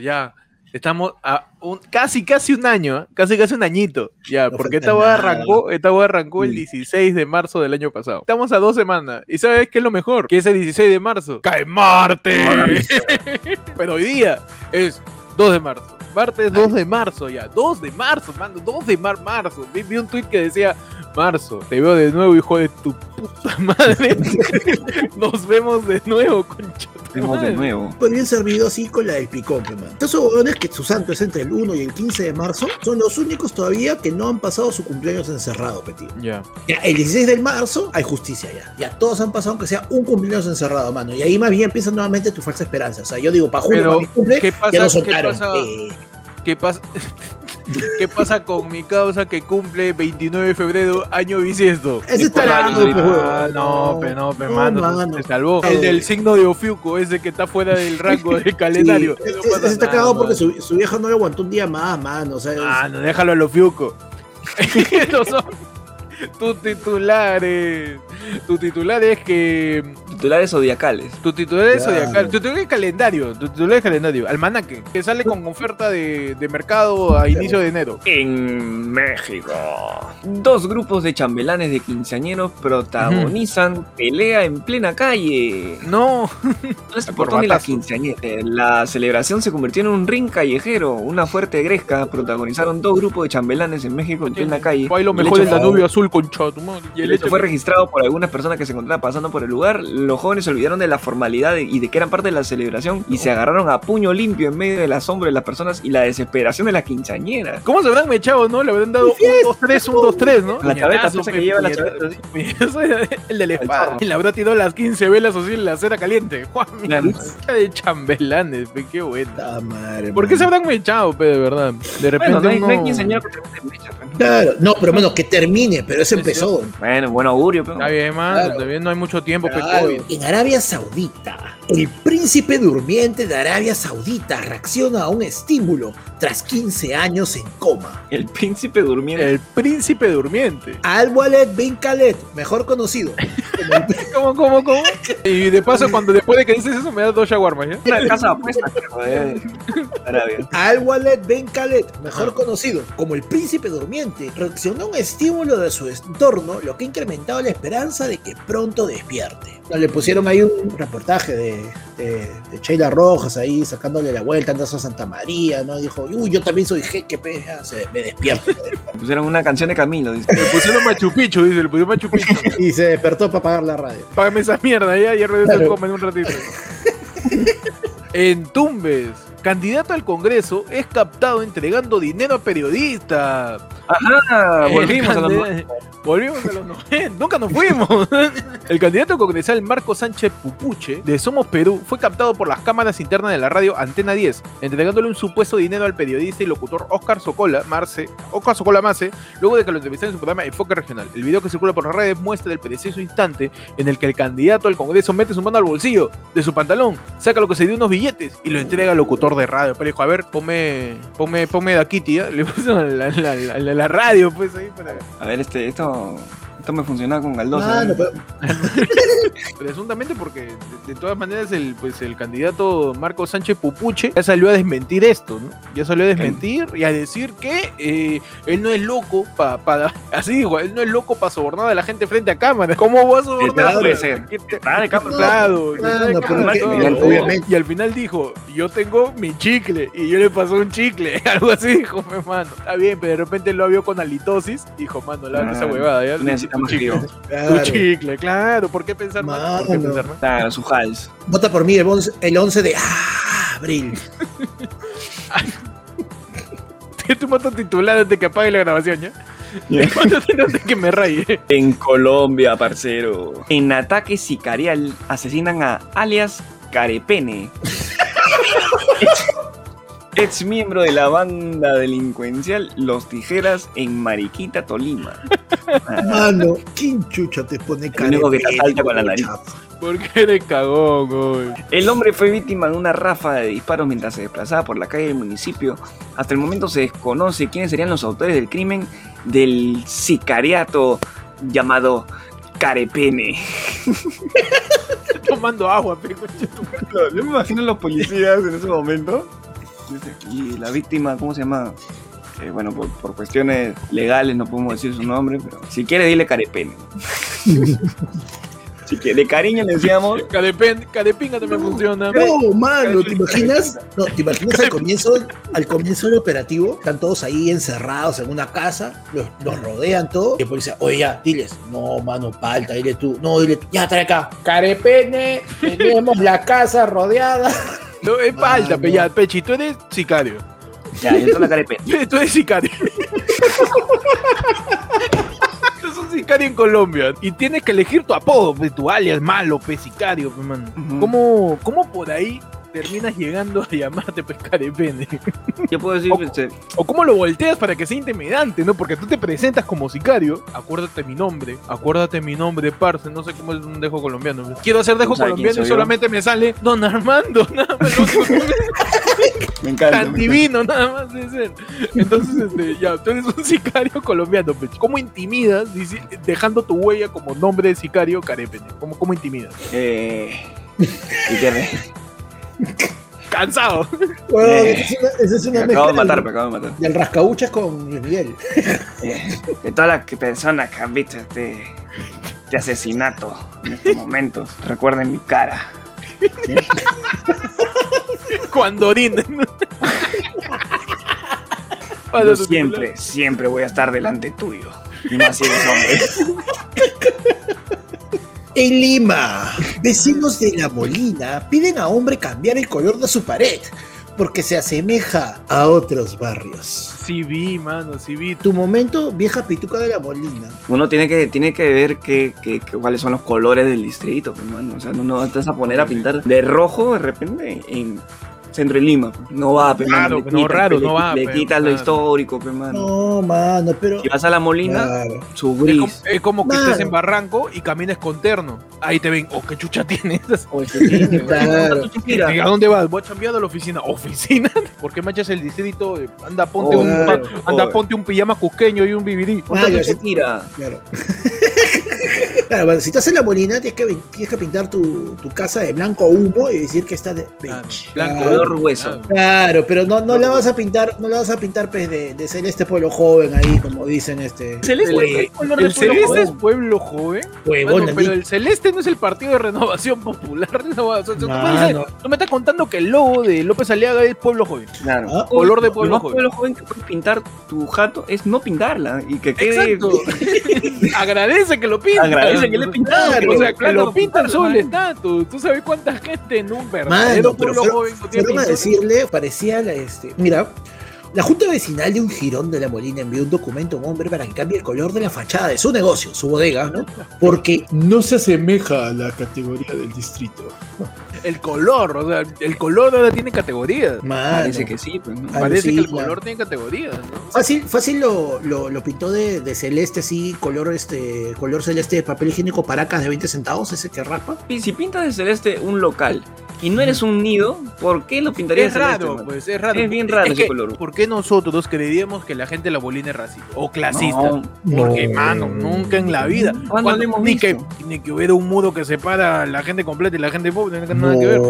Ya. Estamos a un, casi, casi un año, ¿eh? casi, casi un añito. Ya, No porque esta boda arrancó, esta boda arrancó el Sí. 16 de marzo del año pasado. Estamos a dos semanas. ¿Y sabes qué es lo mejor? Que ese 16 de marzo cae Marte. Pero hoy día es 2 de marzo. Martes 2 de marzo ya. 2 de marzo, mano. 2 de mar marzo. Vi, vi un tweet que decía, marzo, te veo de nuevo, hijo de tu puta madre. Nos vemos de nuevo, concha. tu Vemos de madre". nuevo. Podrían servido así con la del picón, man. Esos huevones que su santo es entre el 1 y el 15 de marzo son los únicos todavía que no han pasado su cumpleaños encerrado, pe, tío. Ya. Ya, el 16 de marzo hay justicia ya. Ya todos han pasado aunque sea un cumpleaños encerrado, mano. Y ahí más bien empieza nuevamente tu falsa esperanza. O sea, yo digo, para Pero, para mi cumple, ¿qué pasa- ya qué pasa- Eh, ¿Qué pasa? ¿Qué pasa con mi causa que cumple 29 de febrero, año bisiesto? ese está largo, ah, no, pe, no, pe, No, mano, mano. se salvó. No. El del signo de Ofiuco, ese que está fuera del rango del calendario. Sí, No ese- está cagado porque su, su vieja no le aguantó un día más, mano. O sea, Ah, no, déjalo a los Ofiuco. Esos son tus titulares. Tu titular es que. Titulares zodiacales. Tu titular es Claro. zodiacal. Tu titular es calendario. Tu titular es calendario. Almanaque. Que sale con oferta de, de mercado a inicio de enero. En México. Dos grupos de chambelanes de quinceañeros protagonizan pelea en plena calle. No. No es el portón de la quinceañera. La celebración se convirtió en un ring callejero. Una fuerte gresca protagonizaron dos grupos de chambelanes en México en plena calle. Bailo El mejor hecho el fue- Danubio azul con tu madre. Y El hecho fue registrado por algunas personas que se encontraban pasando por el lugar. Los jóvenes se olvidaron de la formalidad de- y de que eran parte de la celebración y se agarraron a puño limpio en medio del asombro de las personas y la desesperación de las quinceañeras. ¿Cómo se habrán mechado, no? Le habrán dado un, dos, tres, un, dos, tres, ¿no? La chaveta, piensa que lleva la chaveta. El de la espada. Y le habrá tirado las 15 velas así en la cera caliente. Juan, mira, de chambelanes, pe, qué buena. puta madre, ¿Por qué se habrán mechado, pe, de verdad? De repente Bueno, no hay, no hay uno- quinceañera ¿no? Claro, no, pero bueno, que termine, pero eso Es empezó. Bueno, buen augurio, pero. Está bien, man. Claro. Está bien, no hay mucho tiempo, Claro. En Arabia Saudita, el príncipe durmiente de Arabia Saudita reacciona a un estímulo tras 15 años en coma. El príncipe durmiendo. El príncipe durmiente. Al-Walid bin Khaled, mejor conocido ¿Cómo, cómo, cómo? Y de paso, cuando después de que dices eso, me das dos shawarmas, ¿ya? Una casa de apuestas, de Arabia. Al-Walid bin Khaled, mejor conocido como el príncipe durmiente, reaccionó a un estímulo de su entorno, lo que ha incrementado la esperanza de que pronto despierte. Le pusieron ahí un reportaje de, de, de Sheila Rojas ahí sacándole la vuelta, andas a Santa María, ¿no? Dijo, uy, yo también soy jeque, pe", ya, se, me despierto. Pusieron una canción de Camilo, dice. Le pusieron Machu Picchu, dice, le pusieron Machu Picchu. y se despertó para apagar la radio. Págame esa mierda ya y regreso al Claro. coma en un ratito. en Tumbes, candidato al Congreso es captado entregando dinero a periodistas. Ajá, volvimos a los Volvimos a los 90, nunca nos fuimos. El candidato congresal Marco Sánchez Pupuche de Somos Perú fue captado por las cámaras internas de la radio Antena 10, entregándole un supuesto dinero al periodista y locutor Oscar Socola Marce, Oscar Socola Marce, luego de que lo entrevistaron en su programa Enfoque Regional. El video que circula por las redes muestra el preciso instante en el que el candidato al Congreso mete su mano al bolsillo de su pantalón, saca lo que se dio unos billetes y lo entrega al locutor de radio. Pero dijo, a ver, ponme, ponme, ponme de aquí, tía. Le puso la- la radio, pues ahí para. A ver, este, esto, esto me funcionaba con Galdós. Mano, ¿eh? pero- Presuntamente porque de, de todas maneras el pues el candidato Marco Sánchez Pupuche ya salió a desmentir esto, ¿no? Ya salió a desmentir y a decir que eh, él no es loco para así dijo, él no es loco para sobornar a la gente frente a cámara. ¿Cómo va a sobornar? Claro, puede ser. ¿Qué te- Ah. Y al final dijo, yo tengo mi chicle y yo le pasó un chicle, algo así dijo, mi mano. Está bien, pero de repente lo vio con halitosis, dijo, mano, lávate esa Ah, huevada, ya. Tú Tu más chicle. frío. Tu claro. chicle, claro, ¿por qué pensar más? ¿Por qué Mano. pensar más? Claro, su hals. Vota por mí el 11, el 11 de ah, abril. Te mato titular antes de que apague la grabación, ¿ya? De que me raye. En Colombia, parcero. En ataque sicarial asesinan a alias Carepene. Ex, miembro de la banda delincuencial Los Tijeras en Mariquita, Tolima. Mano, ¿quién chucha te pone cara? El único que te asalta con la nariz. Porque eres cagón, güey. El hombre fue víctima de una ráfaga de disparos mientras se desplazaba por la calle del municipio. Hasta el momento se desconoce quiénes serían los autores del crimen del sicariato llamado Carepene. Tomando agua, pe, concha tu madre. Yo me imagino a los policías en ese momento. Y la víctima, ¿cómo se llama? Eh, bueno, por, por cuestiones legales no podemos decir su nombre, pero si quiere dile carepene. si quiere, de cariño le decíamos. Carepen, carepinga también funciona. No, mano, ¿te imaginas? No, ¿te imaginas al comienzo, al comienzo del operativo? Están todos ahí encerrados en una casa, los, los rodean todo. Y el policía, oye, ya, diles. No, mano, palta, dile tú. No, dile tú. Ya, trae acá. Carepene, tenemos la casa rodeada. No, es falta, pe, ya, Pechi, tú eres sicario. Ya, yo soy la carepene. Tú eres sicario. Tú eres un sicario en Colombia y tienes que elegir tu apodo, tu alias malo, pe, sicario, pe. ¿Cómo, ¿Cómo por ahí terminas llegando a llamarte pues carepene? Yo puedo decir, O- este, O cómo lo volteas para que sea intimidante, ¿no? Porque tú te presentas como sicario. Acuérdate mi nombre. Acuérdate mi nombre, parce. No sé cómo es un dejo colombiano. Quiero hacer dejo ¿No sabes quién colombiano y yo? solamente me sale Don Armando. Nada más. me- encanta. Tan me divino, nada más de ser. Entonces, este, ya, tú eres un sicario colombiano, pecho. ¿Cómo intimidas dejando tu huella como nombre de sicario carépene? ¿Cómo, cómo intimidas? Eh, y Cansado. Bueno, Eh. esa es una, esa es una me acabo de matar, del- me acabo de matar. del rascabuchas con Luis Miguel. Eh, de todas las personas que han visto este, este asesinato en estos momentos, recuerden mi cara. Cuando orinen. Yo siempre, siempre voy a estar delante tuyo. Y más si eres hombre. En Lima, vecinos de La Molina piden a hombre cambiar el color de su pared porque se asemeja a otros barrios. Sí vi, mano, sí vi. Tu momento, vieja pituca de La Molina. Uno tiene que, tiene que ver qué, qué- qué- cuáles son los colores del distrito, pues, mano. O sea, no, no te vas a poner a pintar de rojo de repente en centro de Lima. pues. No va, pues, Claro, mano. No, raro, le- no va, Le quitas lo claro. histórico, pues, mano. No, mano, pero. Si vas a la Molina, Claro. su Es gris. como, es como que estés en Barranco y camines con terno. Ahí te ven, oh, qué chucha tienes. Claro. ¿A dónde vas? Voy a chambear a la oficina. ¿Oficina? ¿Por qué manchas el distrito? Anda, ponte, Oh, un, claro. anda, ponte un pijama cusqueño y un ya te sé. tira. Claro. Claro, bueno, si estás en la molina, tienes que, tienes que pintar tu, tu casa de blanco humo y decir que está de Claro, blanco. Color hueso. Claro, pero no, no la vas a pintar, no la vas a pintar pues, de, de celeste pueblo joven ahí, como dicen este. Celeste, Güey, ¿qué color de El pueblo celeste es joven? pueblo joven. huevón, pero el celeste no es el partido de renovación popular. No, o sea, tú, me Mano. dices- tú me estás contando que el logo de López Aliaga es pueblo joven. Claro. Ah, color de Lo pueblo joven. pueblo joven que puedes pintar tu jato es no pintarla y que quede. Exacto. Agradece que lo pintan. Que le pintaron, Claro, o sea, claro, lo pintan sobre el estatus. Tú sabes cuánta gente en un verdadero pueblo joven no tiene decirle, parecía la, este. Mira, la Junta Vecinal de un jirón de la Molina envió un documento a un hombre para que cambie el color de la fachada de su negocio, su bodega, ¿no? Porque no se asemeja a la categoría del distrito. El color, o sea, el color ahora tiene categorías. Mano, Parece que sí, pues, ¿no? Parece que el color tiene categorías, ¿no? Fácil, fácil lo, lo, lo pintó de, de celeste, así, color este, color celeste de papel higiénico paracas de 20 centavos, ese que raspa. Y Si pintas de celeste un local y no eres un nido, ¿por qué lo pintarías Es celeste? raro, pues, es raro. Es bien raro Es ese que, color. ¿Por qué nosotros creeríamos que la gente de la bolina es racista o clasista? No, Porque, No. mano, nunca en la vida. ¿Cuándo lo hemos ni, que, ni que hubiera un muro que separa a la gente completa y la gente pobre, no tiene nada que ver.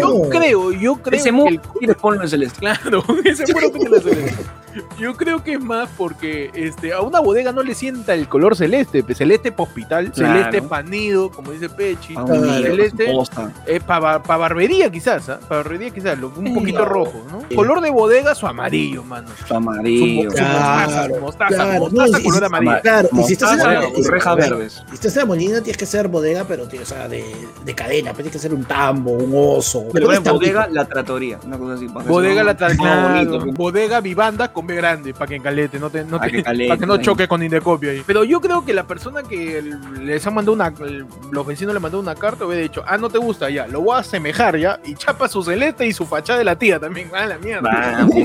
Yo creo, yo creo ese que muro el- quieres ponlo en celeste. Claro, ese muro que celeste. Yo creo que es más porque este, a una bodega no le sienta el color celeste, celeste pa' hospital, Claro. celeste panido, como dice Pechi, celeste posta. para barbería quizás, ¿ah? para barbería quizás, lo- un Sí. poquito rojo, ¿no? Sí. Color de bodega su amarillo, mano. Su amarillo. Su, su Claro, mostaza, su mostaza, claro. mostaza No, color y- amarillo. Claro, y si estás en la, con rejas verdes. si estás en la molina tienes que ser bodega, pero tienes, o sea, de, de cadena, pues tienes que ser un tambo, un oso. Pero en bodega, la tratoría. Una cosa así. Bodega la bonito, pues. bodega vivanda con Grande para que encalete, no te, no Pa' te- que pa' que no choque con Indecopio ahí. Pero yo creo que la persona que les ha mandado una, el- los vecinos le mandó una carta hubiera dicho, ah, no te gusta ya, lo voy a asemejar ya, y chapa su celeste y su fachada de la tía también, ah, la mierda. Ah. Te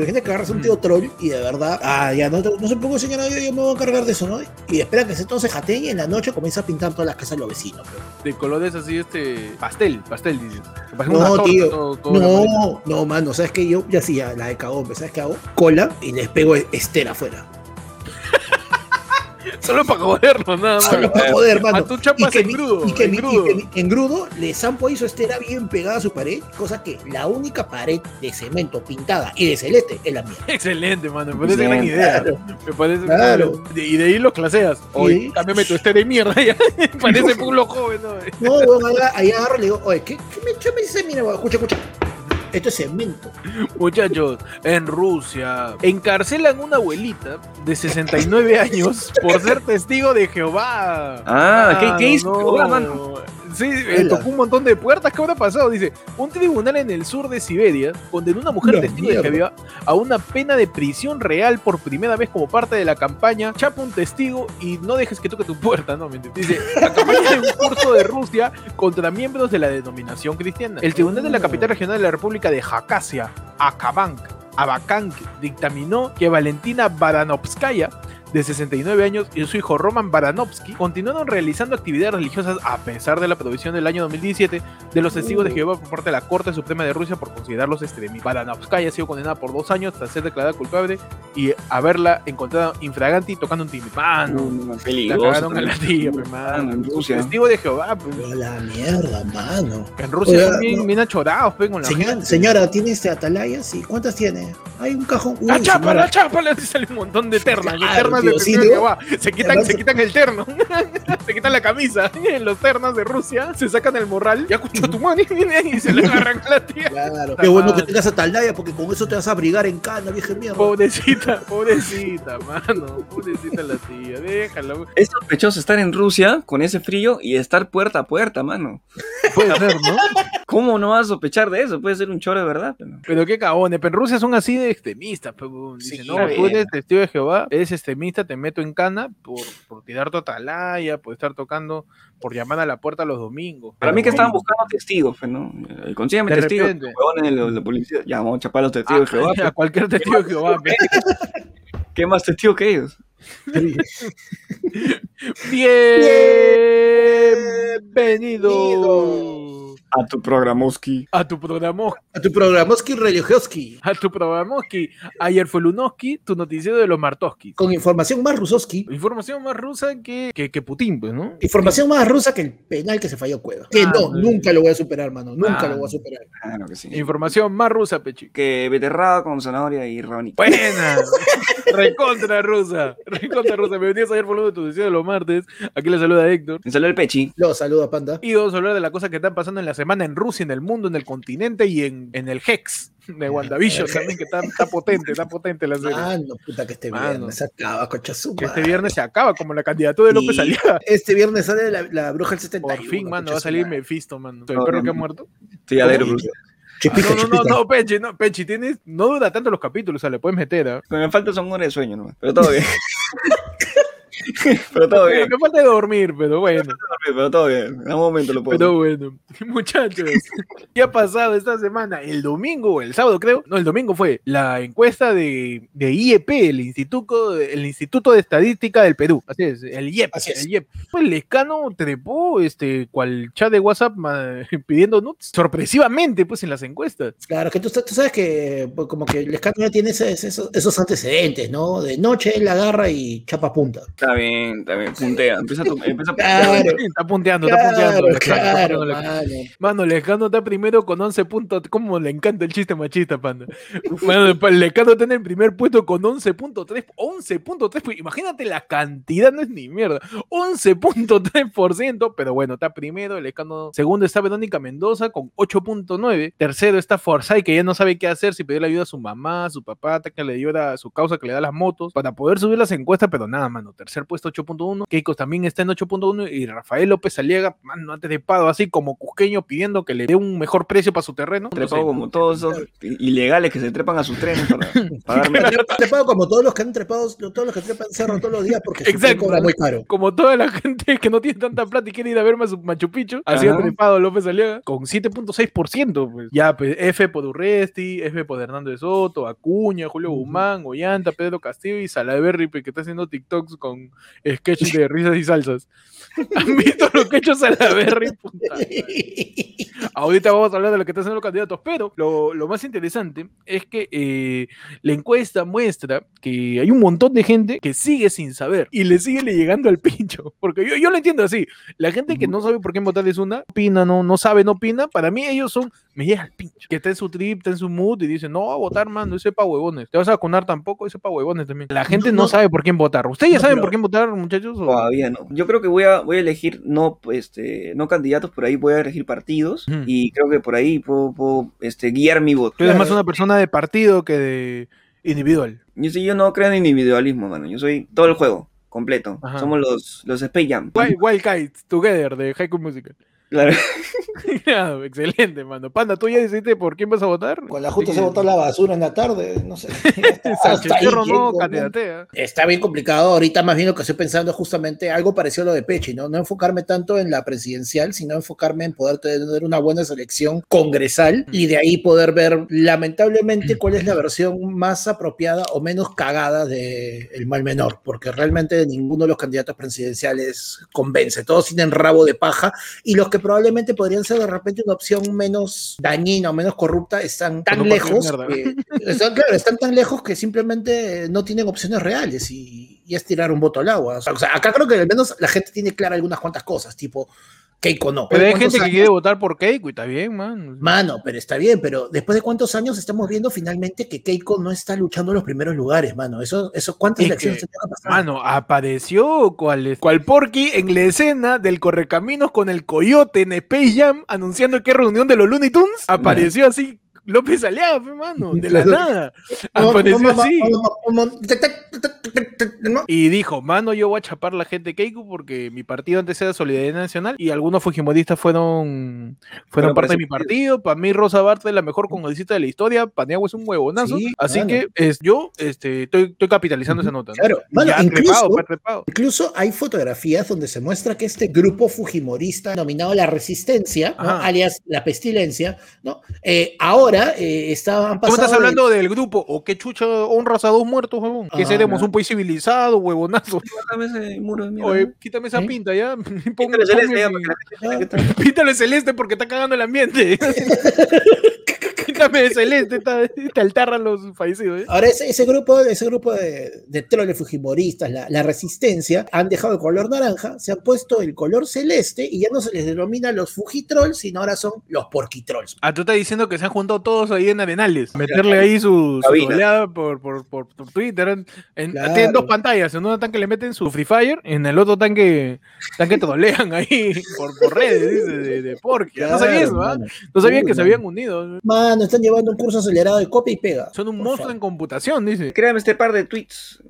imaginas que agarras un tío troll y de verdad, ah, ya no, no se pongo señora, yo, yo me voy a encargar de eso, ¿no? Y espera que se todo se jateen y en la noche comienza a pintar todas las casas de los vecinos. De colores así, este, pastel, pastel, dices. Que parece No, una torta, tío. todo- todo. No, no, mano, ¿sabes qué? Yo ya hacía la de cagón, ¿sabes qué hago? Y les pego estera afuera. Solo para jodernos, nada más. Solo para joder, A mano. tu chapas que en mi- grudo. y que en mi- y grudo. que mi- en grudo, Le Sampo hizo estera bien pegada a su pared, cosa que la única pared de cemento pintada y de celeste es la mía. Excelente, mano. Me parece gran Excelente. idea. Claro. Me parece. Claro. De- y de ahí los claseas. Oye, Sí. cámbiame tu este de mierda ya. Parece pulo joven, ¿no? No, weón, ahí, ahí agarro y le digo, oye, ¿qué, qué me, qué me dice? Mira, escucha, escucha. Esto es cemento. Muchachos, en Rusia encarcelan una abuelita de 69 años por ser testigo de Jehová. Ah, ¿qué- qué hizo no. Jehová, mano? Sí, eh, tocó un montón de puertas. ¿Qué habrá pasado? Dice, un tribunal en el sur de Siberia condenó a una mujer testigo de. Jehová a una pena de prisión real por primera vez como parte de la campaña Chapa un testigo y no dejes que toque tu puerta, ¿no? Dice, la campaña de un curso de Rusia contra miembros de la denominación cristiana. El tribunal de la capital regional de la República de Jacasia, Akabank, Abakank, dictaminó que Valentina Baranovskaya de 69 años y su hijo Roman Baranovsky continuaron realizando actividades religiosas a pesar de la prohibición del año 2017 de los testigos de Jehová por parte de la Corte Suprema de Rusia por considerarlos extremistas. Baranovskaya ha sido condenada por dos años tras ser declarada culpable y haberla encontrado infraganti tocando un timbre. Mano, No, la peligroso. cagaron a la tía, mano. en Rusia. Testigo de Jehová, pues. Pero la mierda, mano. En Rusia Oiga, son bien, no. bien achorados, pe, con la Señora, ¿tiene este atalaya? Sí. ¿Cuántas tiene? Hay un cajón. La Uy, chapa, señora. la chapa, le sale un montón de ternas, de Claro, ternas Se quitan, se quitan el terno, se quitan la camisa, los ternas de Rusia, se sacan el morral, ya escuchó tu mano y se le agarran a la tía. Claro. Qué bueno que tengas atalaya porque con eso te vas a abrigar en cana, vieja mierda. Pobrecita, pobrecita, mano, pobrecita la tía, déjala. Es sospechoso estar en Rusia con ese frío y estar puerta a puerta, mano. Puede ser, ¿no? ¿Cómo no vas a sospechar de eso? Puede ser un choro de verdad. pero- Pero qué cagones, pero en Rusia son así de extremistas, pero dicen, Sí, no, está tú eres testigo de Jehová, eres extremista, te meto en cana por, por tirar tu atalaya, por estar tocando, por llamar a la puerta los domingos. Para mí que estaban buscando testigos, pues, ¿no? Eh, Consígueme De testigos. huevones la, policía. Ya, vamos a chapar a los testigos de Jehová. Ah, pues. a cualquier testigo de Jehová. ¿Qué más testigos que ellos? Bienvenido A tu programoski. a tu programa, A tu programoski religioski. a tu programoski. Ayer fue Lunoski, tu noticiero de los Martoski. Con información más rusoski. Información más rusa que, que, que Putin, pues, ¿no? Información más rusa que el penal que se falló Cueva. Que Ah, no, sí. nunca lo voy a superar, mano. Nunca Ah. lo voy a superar. Claro que sí. Información más rusa, Pechi. Que beterrada con zanahoria y rónica. Buena. Recontra rusa. Recontra rusa. Bienvenidos ayer por de tu noticiero de los martes. Aquí le saluda Héctor. Me salió el pechi. Lo saluda, panda. Y vamos a hablar de las cosas que están pasando en la semana en Rusia, en el mundo, en el continente y en, en el Hex de WandaVision también, que está, está potente, está potente la serie. Mano, puta que este Mano. viernes se acaba, concha su que este viernes se acaba, como la candidatura de López Aliaga. Este viernes sale la, la bruja del Por 71. fin, mano, va a salir. Mephisto, mano. El No, perro no, que ha no. muerto. Sí, a ver, Bruce. Chipita, No, no, no, chipita. no, Pechi, no, Pechi, tienes, no dura tanto los capítulos, o sea, le puedes meter, ¿ah? Que me falta son horas de sueño, ¿no? Pero todo bien. pero todo bien. Que falta dormir, pero bueno. Pero todo bien. En algún momento lo puedo. Pero bueno, muchachos, ¿qué ha pasado esta semana? El domingo o el sábado, creo. No, el domingo fue la encuesta de, de IEP, el Instituto, el Instituto de Estadística del Perú. Así es, el IEP. Así es. El IEP. Pues Lescano trepó, este, cual chat de WhatsApp ma- pidiendo nuts, sorpresivamente, pues en las encuestas. Claro, que tú, tú sabes que pues, como que el escándalo ya tiene ese- esos, esos antecedentes, ¿no? De noche él la agarra y chapa punta. Está bien, está bien. Puntea. Empieza a, empieza a Claro. Está punteando, está punteando. Claro, punteando Lescano. mano. Lescano está primero con 11 puntos. ¿Cómo le encanta el chiste machista, panda? Mano, Lescano está en el primer puesto con 11.3. 11.3. pues, Imagínate la cantidad, no es ni mierda. 11.3%. Pero bueno, está primero. Lescano. Segundo está Verónica Mendoza con 8.9. Tercero está Forsyth, que ya no sabe qué hacer. Si pedirle ayuda a su mamá, a su papá, que le ayuda a su causa, que le da las motos. Para poder subir las encuestas, pero nada, mano. Tercer puesto 8.1. Keiko también está en 8.1. Y Rafael López Aliaga, mano, antes de pado, así como cusqueño pidiendo que le dé un mejor precio para su terreno. No Trepado sé. como todos esos ilegales que se trepan a sus trenes para pagarme. Trepado como todos los que han trepado, todos los que trepan cerro todos los días porque su Exacto. cobra muy caro. Como toda la gente que no tiene tanta plata y quiere ir a ver Machu Machu Picchu, así ha trepado López Aliaga con 7.6%. Pues. Ya, pues, F por Urresti, F por Hernando de Soto, Acuña, Julio. Guzmán, Ollanta, Pedro Castillo y Salaverry, pues, que está haciendo TikToks con, sketch de risas y salsas. ¿Han visto lo que ha hecho Salaberry? Puta. Ahorita vamos a hablar de lo que están haciendo los candidatos, pero lo, lo más interesante es que eh, la encuesta muestra que hay un montón de gente que sigue sin saber y le sigue le llegando al pincho. Porque yo, yo lo entiendo así. La gente que no sabe por qué votar es una, opina, no, no sabe, no opina. Para mí ellos son, me llega al pincho. Que está en su trip, está en su mood y dice, no va a votar, mano, ese pa' huevones. ¿Te vas a vacunar tampoco? Ese pa' huevones también. La gente no, no. sabe por quién votar. ¿Ustedes ya No, saben por quién votar, muchachos? o- Todavía no. Yo creo que voy a, voy a elegir no, este, no candidatos, por ahí voy a elegir partidos y creo que por ahí puedo, puedo, este, guiar mi voto. Tú eres más una persona de partido que de individual. Yo, sí, yo no creo en individualismo, mano. Yo soy todo el juego, completo. Ajá. Somos los, los Space Jam. Wild, Wild Kites Together de School Musical. Claro. Claro, excelente, mano. Panda, ¿tú ya decidiste por quién vas a votar? Con la justa se botó la basura en la tarde, no sé. Está ahí candidatea. Está bien complicado. Ahorita más bien lo que estoy pensando es justamente algo parecido a lo de Pechi, ¿no? No enfocarme tanto en la presidencial, sino enfocarme en poder tener una buena selección congresal y de ahí poder ver lamentablemente cuál es la versión más apropiada o menos cagada de el mal menor, porque realmente ninguno de los candidatos presidenciales convence. Todos tienen rabo de paja y los que probablemente podrían ser de repente una opción menos dañina o menos corrupta están tan lejos, que- están, claro, están tan lejos que simplemente no tienen opciones reales y, y es tirar un voto al agua. O sea, acá creo que al menos la gente tiene clara algunas cuantas cosas, tipo Keiko no. Pero hay ¿Cuántos gente que quiere votar por Keiko y está bien, man. Mano, pero está bien, pero después de cuántos años estamos viendo finalmente que Keiko no está luchando en los primeros lugares, mano. Eso, eso ¿cuántas Es elecciones que, que pasar? Mano, apareció cual, cual Porky en la escena del Correcaminos con el Coyote en Space Jam anunciando que reunión de los Looney Tunes. Apareció así López Aliaga, fe, mano, de la nada. Apareció así. Y dijo, mano, yo voy a chapar la gente Keiko porque mi partido antes era Solidaridad Nacional y algunos fujimoristas fueron, fueron parte de mi partido. Para mí, Rosa Bartra es la mejor congresista de la historia. Paniagua es un huevonazo. Sí, así mano. que es, yo este, estoy, estoy capitalizando esa nota. ¿no? Claro, mano, incluso- trepado, pa' trepado. Incluso hay fotografías donde se muestra que este grupo fujimorista denominado La Resistencia, alias La Pestilencia, ¿no? Eh, ahora eh, está, han ¿Cómo estás de- hablando del grupo? ¿O qué chucha honras a dos muertos, huevón? Que Ah, seremos un país civilizado, huevonazo. Quítame ese muro de mierda. Oye, quítame esa ¿Eh? pinta ya. Quítale celeste de celeste porque está cagando el ambiente. Píntame de celeste, los fallecidos. ¿eh? Ahora ese, ese grupo, ese grupo de, de troles fujimoristas, la, la resistencia, han dejado el color naranja, se han puesto el color celeste y ya no se les denomina los fujitrolls, sino ahora son los porquitrolls. Ah, tú estás diciendo que se han juntado todos ahí en Arenales. Meterle ahí su, su troleada por, por, por, por Twitter. En, en- Claro. Tienen dos pantallas. En una tanque le meten su Free Fire, en el otro tanque, tanque trolean ahí por, por redes, dice, de, de Porky. no sabía eso, ¿ah? No sabía que se habían unido. Mano, están llevando un curso acelerado de copia y pega. Son un monstruo en computación, dice. Créame este par de tweets.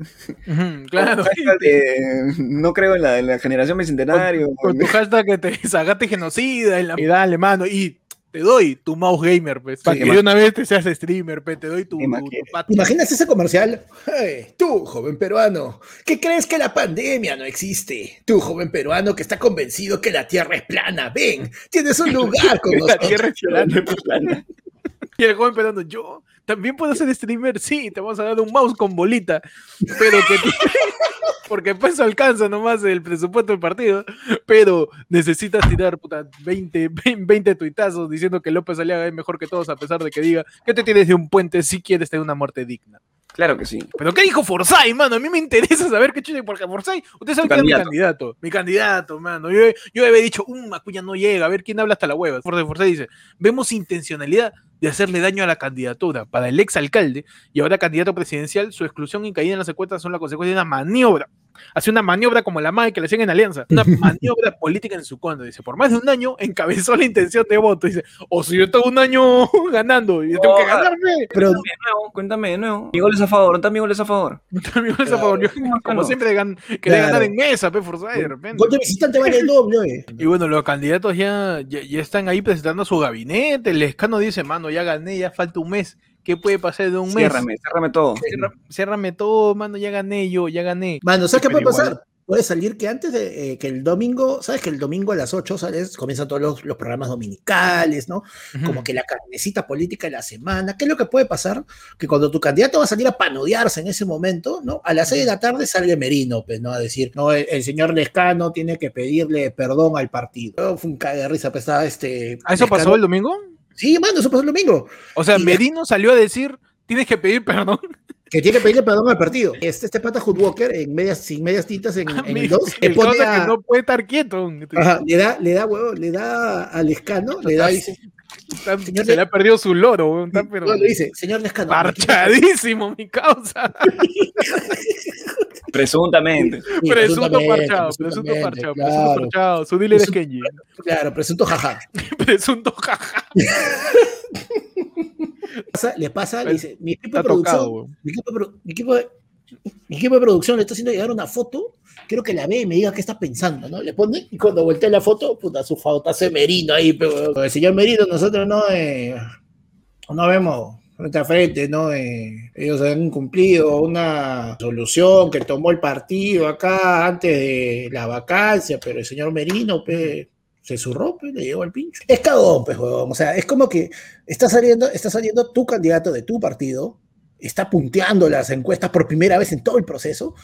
Claro. De, no creo en la, en la generación bicentenario. Con tu hashtag que te sagaste genocida en la y dale, mano. Y te doy tu mouse gamer, pues. Para que de una vez te seas streamer, pues. Te doy tu, ¿Qué más tu, tu imaginas ese comercial? Hey, tú, joven peruano, ¿qué crees que la pandemia no existe? Tú, joven peruano, que está convencido que la Tierra es plana. Ven, tienes un lugar con La nosotros. tierra es plana. Y el joven pensando, yo también puedo ser streamer, sí, te vamos a dar un mouse con bolita, pero que porque pues alcanza nomás el presupuesto del partido, pero necesitas tirar puta 20, 20 tuitazos diciendo que López Aliaga es mejor que todos a pesar de que diga que te tienes de un puente si quieres tener una muerte digna. Claro que sí. Pero ¿qué dijo Forsyth, mano? A mí me interesa saber qué chucha, porque Forsyth, usted sabe Tu que es mi candidato. candidato, mi candidato, mano. Yo, yo había dicho, un Macuña no llega, a ver quién habla hasta la hueva. Forsyth, Forsyth dice, vemos intencionalidad de hacerle daño a la candidatura para el ex alcalde y ahora candidato presidencial, su exclusión y caída en las encuestas son la consecuencia de una maniobra. Hace una maniobra como la MAE que le hacían en Alianza, una maniobra política en su contra. Dice, por más de un año encabezó la intención de voto. Dice, o si yo estoy un año ganando y yo tengo que Ojalá. ganarme. Pero Cuéntame de nuevo, cuéntame de nuevo. Mi gol es a favor, ¿dónde mi gol es a favor? También a favor. Yo, como Claro. siempre, gan- quería Claro. ganar en mesa, pe, Forsyth, de repente. gol de visitante vale el doble. eh. Y bueno, los candidatos ya, ya, ya están ahí presentando su gabinete. El escano dice, mano, ya gané, ya falta un mes. ¿Qué puede pasar de un mes? Ciérrame, ciérrame todo. Ciérrame todo, mano, ya gané yo, ya gané. Mano, ¿sabes qué Pero puede igual- pasar? puede salir que antes de eh, que el domingo, ¿sabes? Que el domingo a las 8 ¿sabes? comienzan todos los, los programas dominicales, ¿no? Como que la carnecita política de la semana. ¿Qué es lo que puede pasar? Que cuando tu candidato va a salir a panodearse en ese momento, ¿no? A las 6 de la tarde sale Merino, pues, ¿no? A decir, no, el, el señor Lescano tiene que pedirle perdón al partido. Fue un cague de risa, pues, este... ¿Ah, eso Lescano- pasó el domingo? Sí, mano, eso pasó el domingo. O sea, Y- Merino salió a decir, tienes que pedir perdón. Que tiene que pedirle perdón al partido. Este, este pata Hood Walker, en medias, sin medias tintas en, en el 2, le pone a- que no puede estar quieto. Ajá, le da, le da, huevo, le da al escano, le da, dice, Señor se le ha perdido su loro, weón, está pero no, le dice, señor Lescano. parchadísimo, mi causa. Presuntamente. Sí, presunto parchado, presunto parchado, claro, presunto parchado. Su dealer es Kenji. Claro, presunto jaja. Presunto jaja. Pasa- le pasa, le dice, mi equipo Está de producción, tocado, mi equipo, mi equipo de- mi equipo de producción le está haciendo llegar una foto, quiero que la vea y me diga qué está pensando, ¿no? Le pone, y cuando voltea la foto, puta, su foto hace Merino ahí, pero el señor Merino, nosotros no, eh, no vemos frente a frente, ¿no? Eh, ellos han incumplido una solución que tomó el partido acá antes de la vacancia, pero el señor Merino, pues, se zurró, pues, le llegó al pincho. Es cagón, pues, huevón. O sea, es como que está saliendo, está saliendo tu candidato de tu partido, está punteando las encuestas por primera vez en todo el proceso,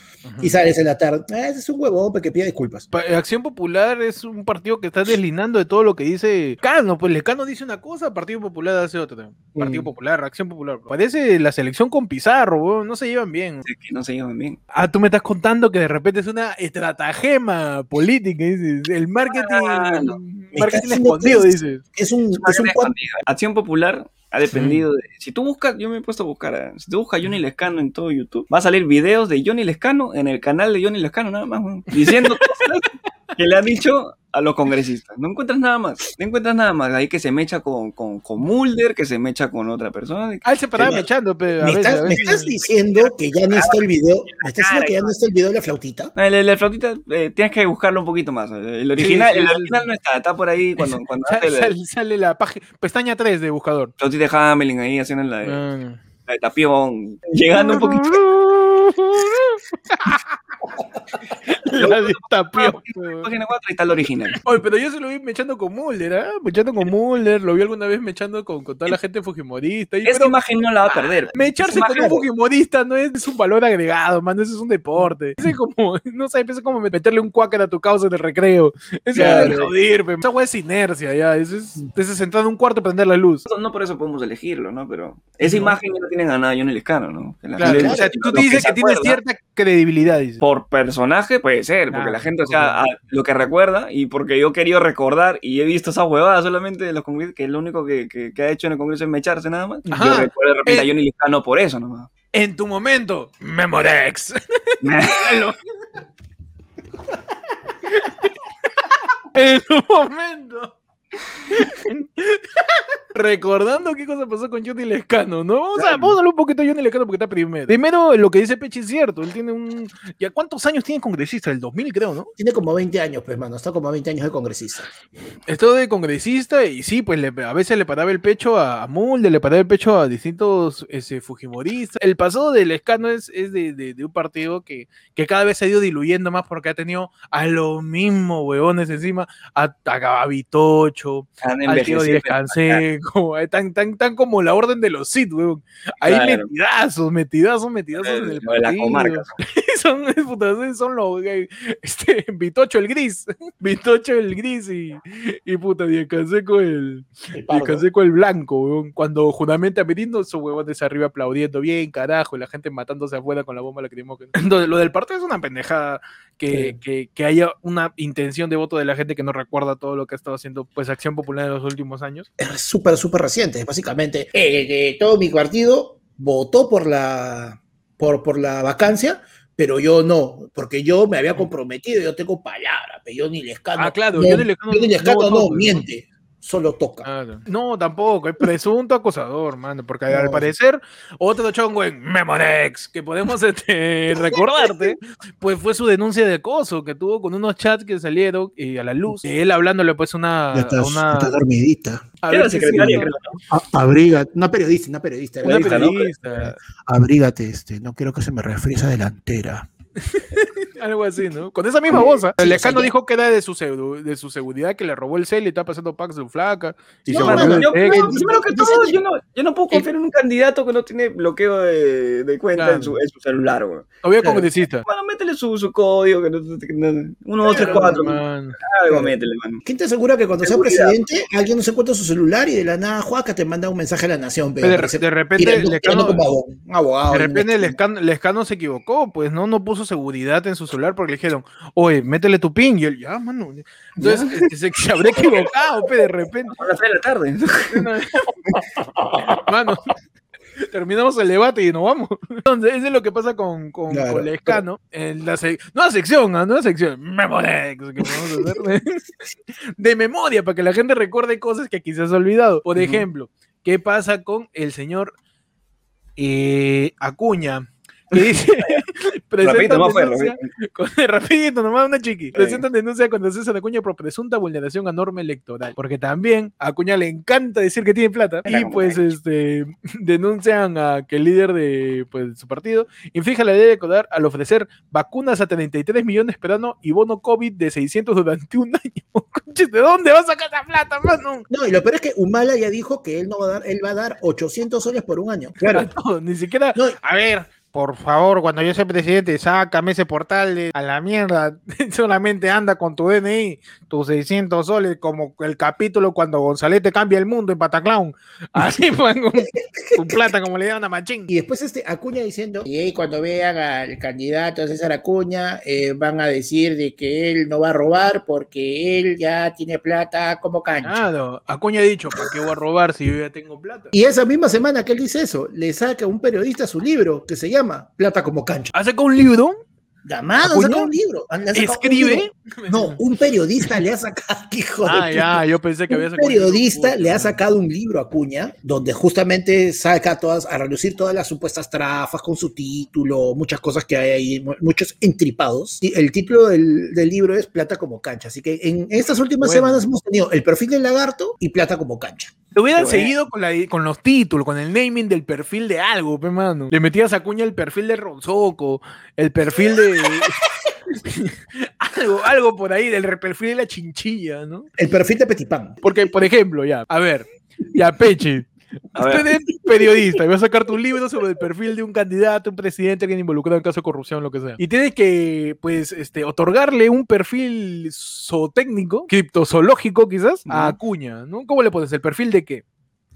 y sales en la tarde, "Ah, ese es un huevón pues, que pide disculpas. Pa- Acción Popular es un partido que está deslinando de todo lo que dice Cano. Pues Lecano dice una cosa, Partido Popular hace otra. Partido Mm. Popular, Acción Popular. Parece la selección con Pizarro, no se llevan bien. Es que no se llevan bien. Ah, tú me estás contando que de repente es una estratagema política, dices. El marketing, Ah, no. Marketing escondido, es- dices. Es un, es un cuan- Acción Popular ha dependido de. Si tú buscas, yo me he puesto a buscar. eh, Si tú buscas Johnny Lescano en todo YouTube, va a salir videos de Johnny Lescano en el canal de Johnny Lescano, nada más, diciendo cosas que le han dicho a los congresistas. No encuentras nada más. No encuentras nada más. Ahí que se mecha con, con, con Mulder, que se mecha con otra persona. Ah, se paraba mechando, pero a ¿Me, veces, estás, a me estás diciendo que ya no está el video? ¿Me estás diciendo que ya no está el video de la flautita? El flautita eh, tienes que buscarlo un poquito más. El original, sí, el sí. original no está, está por ahí cuando, cuando sale la página, pestaña 3 de buscador. flautita de Hamelin ahí haciendo la, de- Ah. la de tapión, llegando un poquito. La de Tapión, weón. Página 4 y está el original. Oye, pero yo se lo vi mechando con Mulder, ¿ah? Mechando con Mulder, lo vi alguna vez mechando con, con toda la gente fujimorista. Y, Esa pero imagen no la va a perder. mecharse con un fujimorista no es, es un valor agregado, mano, eso es un deporte. Es como, no sé, es como meterle un cuáquer a tu causa en el recreo. Eso Claro. es joder, esa weá es inercia, ya. Eso es, es entrar en un cuarto y prender la luz. No, no por eso podemos elegirlo, ¿no? Pero esa imagen ya no tiene ganada Johnny Lescano, ¿no? Que la Claro, gente- o sea, tú dices que tiene acuerda, cierta credibilidad, dices. Por personaje puede ser, porque la gente, o sea, lo que recuerda y porque yo he querido recordar y he visto esa huevada solamente de los congresistas, que lo único que, que- que ha hecho en el Congreso es mecharse nada más. Ajá. Yo recuerdo de repente Eh. a Johnny Lescano por eso nomás. En tu momento, Memorex. en tu momento. Recordando qué cosa pasó con Johnny Lescano, ¿no? Vamos a, vamos a hablar un poquito de Johnny Lescano porque está primero. Primero, lo que dice Pechi es cierto. Él tiene un. ¿Ya cuántos años tiene congresista? El 2000, creo, ¿no? Tiene como 20 años, pues, mano. Está como 20 años de congresista. Esto de congresista y sí, pues le- a veces le paraba el pecho a, a Mulder, le paraba el pecho a distintos ese, fujimoristas. El pasado del escano es, es de, de- de un partido que, que cada vez se ha ido diluyendo más porque ha tenido a los mismos huevones encima, a, a Vitocho, Han al tío Díaz Canseco, eh, tan, tan, tan como la orden de los Sith, huevón. Hay Claro. metidazos, metidazos, metidazos en el de la partido. comarca. son, puta, son los eh, este, Vitocho el gris, Vitocho el gris y, y puta, Díaz Canseco el, El y. Canseco el blanco, huevón. Cuando juntamente a Merino, esos huevones arriba aplaudiendo bien, carajo, y la gente matándose afuera con la bomba lacrimógena. Entonces, lo del partido es una pendejada que, Sí. que, que haya una intención de voto de la gente que no recuerda todo lo que ha estado haciendo pues Acción Popular en los últimos años. es súper, súper reciente. Básicamente, eh, eh, todo mi partido votó por la, por, por la vacancia, pero yo no, porque yo me había comprometido, yo tengo palabra, pero yo ni Lescano. Ah, claro, no, Johnny Lescano yo ni no Lescano votó, no, pues, ¿no? miente, solo toca. Claro. No, tampoco, es presunto acosador, mano, porque No. al parecer otro chongo en Memorex, que podemos este, recordarte, pues fue su denuncia de acoso que tuvo con unos chats que salieron y a la luz, y él hablándole pues una... Ya estás, a una estás dormidita. a Era ver si es secretaria, cierto. creo, ¿no? A- abriga, una periodista, una periodista. Una Periodista, ¿no? periodista. Abrígate, este, no quiero que se me refríe esa delantera. Algo así, ¿no? Con esa misma voz. ¿ah? Sí, el o sea, escano dijo que era de su, de su seguridad que le robó el cel y está pasando packs de su flaca. Y No, se mano, volvió yo, primero que todo, yo no, yo no puedo confiar en un candidato que no tiene bloqueo de, de cuenta Claro. en, su, en su celular, güey. Todavía Claro. congresista. Bueno, métele su, su código, que no, que no- uno, dos, tres, cuatro, man. algo métele, mano. ¿Quién te asegura que cuando sea presidente alguien no se encuentra su celular y de la nada Juaca te manda un mensaje a la nación? Pero de, repente tirando- el escano, como abogado, un abogado. de repente el escano, el escano se equivocó, pues no, no puso seguridad en su celular porque le dijeron, oye, métele tu pin. Y él, ya, mano. Entonces este, se, se habrá equivocado, pe, de repente. A las tres de la tarde. Mano, terminamos el debate y nos vamos. Entonces, eso es lo que pasa con, con, Claro, con Lescano. En la sec- nueva sección, ¿ah? nueva sección. Memorex, que podemos hacer de, de memoria, para que la gente recuerde cosas que quizás ha olvidado. Por ejemplo, ¿qué pasa con el señor eh, Acuña? Que dice, presenta Rapidito, denuncia con- rapidito, nomás una chiqui. Presentan denuncia contra César Acuña por presunta vulneración a norma electoral. Porque también a Acuña le encanta decir que tiene plata. Era Y pues este denuncian a que el líder de pues, su partido inflige la ley de Codar al ofrecer vacunas a 33 millones peruanos y bono COVID de 600 durante un año. ¿De dónde va a sacar esa plata, mano? No, y lo peor es que Humala ya dijo que él no va a dar, él va a dar 800 soles por un año. Claro, no, ni siquiera. No, A ver, por favor, cuando yo sea presidente, sácame ese portal de a la mierda. Solamente anda con tu DNI, tus 600 soles, como el capítulo cuando Gonzalete cambia el mundo en Pataclown. Así pongo tu plata como le dan a Machín. Y después este Acuña diciendo, y ahí cuando vean al candidato César Acuña, eh, van a decir de que él no va a robar porque él ya tiene plata como cancha. Claro, Acuña ha dicho, ¿para qué voy a robar si yo ya tengo plata? Y esa misma semana que él dice eso, le saca un periodista su libro que se llama Plata como cancha. ¿Ha sacado un libro? Llamado, ¿Acuña? saca un libro. ha sacado un ¿Escribe? libro. No, un periodista le ha sacado, hijo de Ah, puta. ya, yo pensé que había un sacado un libro. periodista Puta, le ha sacado un libro a Cuña donde justamente saca todas a relucir todas las supuestas trafas con su título, muchas cosas que hay ahí, mu- muchos entripados. Y el título del, del libro es Plata como cancha. Así que en estas últimas Bueno. semanas hemos tenido el perfil del lagarto y Plata como cancha. Te hubieran seguido con, la- con los títulos, con el naming del perfil de algo, pe mano. Le metías a Cuña el perfil de Ronzoco, el perfil de. algo, algo por ahí, del perfil de la chinchilla, ¿no? El perfil de Petipán. Porque, por ejemplo, ya, a ver, ya, Peche. Usted es periodista y va a sacar tu libro sobre el perfil de un candidato, un presidente, alguien involucrado en caso de corrupción, lo que sea. Y tienes que, pues, este, otorgarle un perfil zootécnico, criptozoológico quizás, a. Acuña, ¿no? ¿Cómo le pones? ¿El perfil de qué?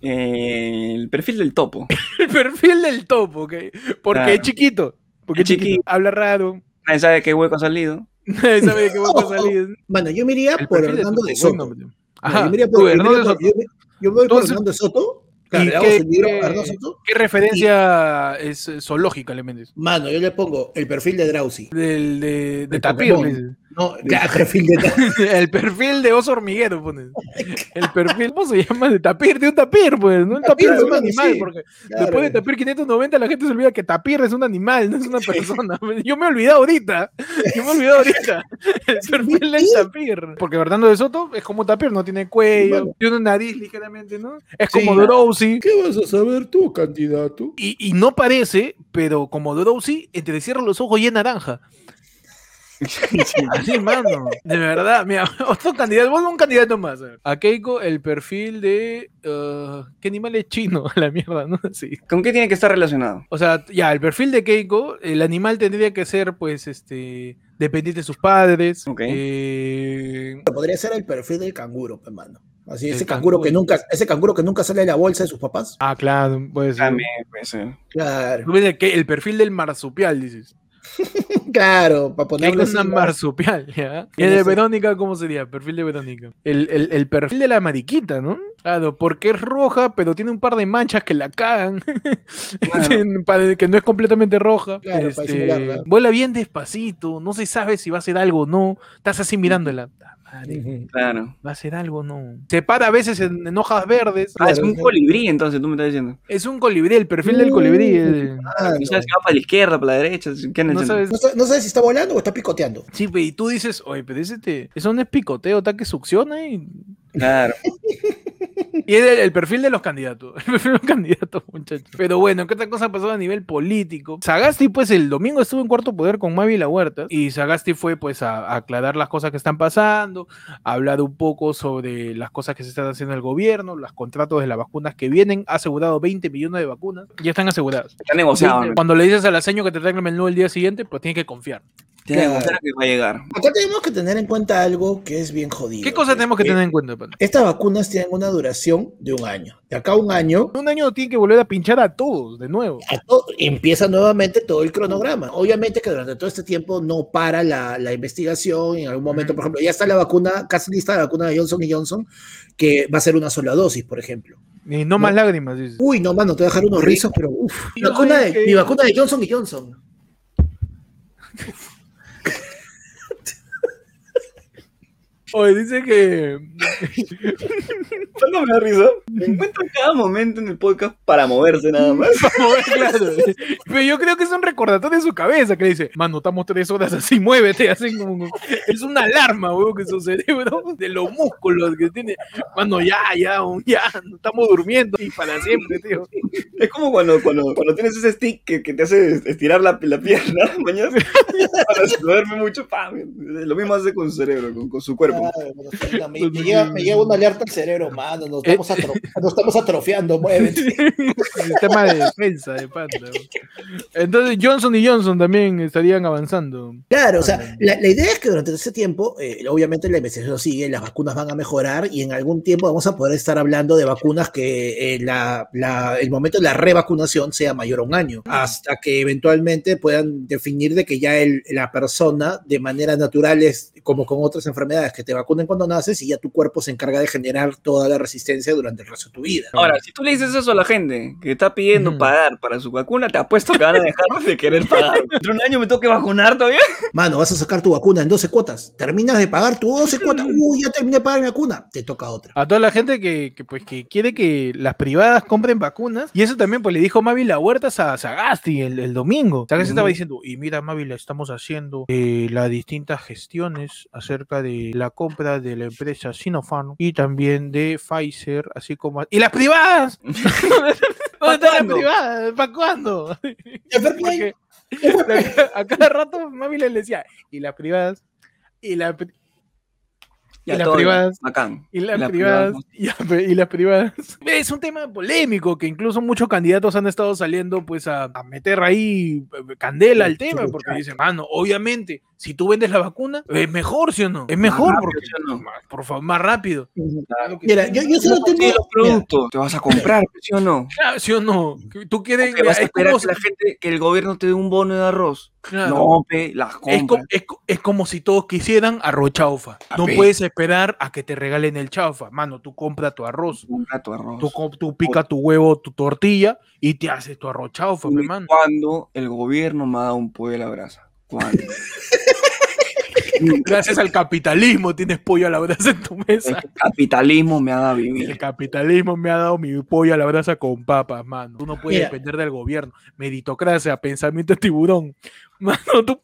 Eh, el perfil del topo. El perfil del topo, ¿ok? Porque Claro. es chiquito. Porque es chiquito. chiquito. Habla raro. Nadie sabe qué hueco ha salido. Nadie sabe de qué va a salir. Bueno, yo me iría El por Hernando de Soto. No, Ajá. yo me iría por- yo me Soto. yo me- voy por Entonces, Hernando de Soto. Claro, ¿Y qué, el libro a qué- Hernando Soto. qué referencia es eh, zoológica le? Mano, yo le pongo el perfil de Drowsy. Del de, de Del tapir. No, claro, perfil de El perfil de oso hormiguero pones. El perfil, ¿cómo se llama? De tapir, de un tapir, pues. No el tapir es un animal, sí. porque Claro. después de tapir 590 la gente se olvida que tapir es un animal, no es una persona. Yo me he olvidado ahorita. Yo me he olvidado ahorita. El perfil del tapir. Porque Fernando de Soto es como tapir, no tiene cuello, Bueno. tiene una nariz ligeramente, ¿no? Es Sí. como Drowsy. ¿Qué vas a saber tú, candidato? Y, y no parece, pero como Drowsy, entre cierra los ojos y es naranja. Así, mano. De verdad, mira, otro candidato, vos un candidato más. A, Keiko, el perfil de. uh, ¿Qué animal es chino? A la mierda, ¿no? Sí. ¿Con qué tiene que estar relacionado? O sea, ya, el perfil de Keiko, el animal tendría que ser, pues, este. Dependiente de sus padres. Ok. eh, Podría ser el perfil del canguro, hermano. Así, El ese canguro, que nunca, ese canguro que nunca sale de la bolsa de sus papás. ah, claro, puede ser. También puede ser. Claro, el perfil del marsupial, dices. claro, para ponerle es una marsupial, ¿ya? Y el de Verónica, ¿cómo sería? Perfil de Verónica. El, el- el perfil de la mariquita, ¿no? Claro, porque es roja, pero tiene un par de manchas que la cagan. Para- que no es completamente roja. Claro, para Este, vuela bien despacito, no se sabe si va a hacer algo o no. Estás así mirándola. "Ah, madre, Ujú. Claro. ¿Va a hacer algo o no? Se para a veces en, en hojas verdes. Ah, es Claro, un colibrí, entonces tú me estás diciendo. Es un colibrí, el perfil del colibrí. el- Ah, No sabes si va para la izquierda, para la derecha. ¿Qué no sabes No sa- no sabes si está volando o está picoteando. Sí, y tú dices, oye, pero ese te, eso no es picoteo, está que succiona y Claro. Y es el, el perfil de los candidatos. El perfil de los candidatos, muchachos. Pero bueno, ¿qué otra cosa ha pasado a nivel político? Sagasti, pues el domingo estuvo en cuarto poder con Mavi La Huerta. Y Sagasti fue, pues, a, a aclarar las cosas que están pasando, a hablar un poco sobre las cosas que se están haciendo en el gobierno, los contratos de las vacunas que vienen. Ha asegurado 20 millones de vacunas. Ya están aseguradas. Está negociado. Cuando le dices al aceño que te traiga el menú el día siguiente, pues tienes que confiar. Tiene que Claro. confiar que va a llegar. Acá tenemos que tener en cuenta algo que es bien jodido. ¿Qué cosas tenemos que Eh, tener en cuenta, pana? Estas vacunas tienen una duración de un año. De acá a un año Un año tiene que volver a pinchar a todos de nuevo. a to- empieza nuevamente todo el cronograma. Obviamente que durante todo este tiempo no para la, la investigación. En algún momento, por ejemplo, ya está la vacuna, casi lista la vacuna de Johnson y Johnson, que va a ser una sola dosis, por ejemplo. Y no más lágrimas, dices. Uy, no, mano, te voy a dejar unos rizos, pero uff. Mi, vacuna de- que- mi vacuna de Johnson y Johnson. Oye, dice que. ¿Cuándo me da risa? Me encuentro cada momento en el podcast para moverse nada más. Vamos, claro. Pero yo creo que es un recordatorio en su cabeza que le dice: Mano, estamos tres horas así, muévete. Así como. Es una alarma, weón, que su cerebro, de los músculos que tiene. Mano, ya, ya, ya, estamos durmiendo y para siempre, tío. Es como cuando, cuando, cuando tienes ese stick que, que te hace estirar la, la pierna mañana para se duerme mucho. ¡pam! Lo mismo hace con su cerebro, con, con su cuerpo. Me, me llega, me llega una alerta al cerebro, mano. Nos estamos, atro- nos estamos atrofiando, muévete. Sistema de defensa de panda. Entonces, Johnson y Johnson también estarían avanzando. Claro, o sea, la, la idea es que durante ese tiempo, eh, obviamente la investigación sigue, las vacunas van a mejorar y en algún tiempo vamos a poder estar hablando de vacunas que eh, la, la- el momento de la revacunación sea mayor a un año, hasta que eventualmente puedan definir de que ya el- la persona de manera natural es como con otras enfermedades, que te vacunen cuando naces y ya tu cuerpo se encarga de generar toda la resistencia durante el resto de tu vida. Ahora, si tú le dices eso a la gente que está pidiendo pagar para su vacuna, te apuesto que van a dejar de querer pagar. Dentro de un año me tengo que vacunar todavía. Mano, vas a sacar tu vacuna en 12 cuotas, terminas de pagar tu 12 cuotas, uy, ya terminé de pagar mi vacuna, te toca otra. A toda la gente que, que, pues, que quiere que las privadas compren vacunas. Y eso también pues le dijo Mavi La Huertas a Sagasti el, el domingo. Sagasti estaba diciendo, y mira Mavi, le estamos haciendo eh, las distintas gestiones acerca de la compra de la empresa Sinopharm y también de Pfizer, así como... ¿Y las privadas? ¿Dónde están las privadas? ¿Para cuándo? Porque a cada rato Mavi le decía, ¿y las privadas? ¿Y la pri- Ya, Y las privadas. Y las privadas. Y, las privadas. Es un tema polémico que incluso muchos candidatos han estado saliendo pues a, a meter ahí eh, candela al tema porque dicen, mano, obviamente, si tú vendes la vacuna, es mejor, ¿sí o no? Es mejor rápido, porque, ¿sí o no? más- por favor, más rápido. Claro que Mira, sí. yo, yo solo tengo. los mira, productos te vas a comprar, ¿sí o no? Claro, ¿Sí o no? Tú quieres... ¿Que vas a es esperar como que la gente, que el gobierno te dé un bono de arroz? claro, No, pe, las es, es co- es como si todos quisieran arroz chaufa. No Papi. puedes esperar a que te regalen el chaufa. Mano, tú compra tu arroz. Compra tu arroz. Tú, tú pica tu huevo, tu tortilla y te haces tu arroz chaufa, Uy, pe, mano. ¿Cuándo el gobierno me ha dado un pollo a la brasa? Gracias al capitalismo tienes pollo a la brasa en tu el mesa. capitalismo me ha dado a El vivir. capitalismo me ha dado mi pollo a la brasa con papas, mano. Tú no puedes Mira. depender del gobierno. Meritocracia, pensamiento de tiburón. Mano, tú,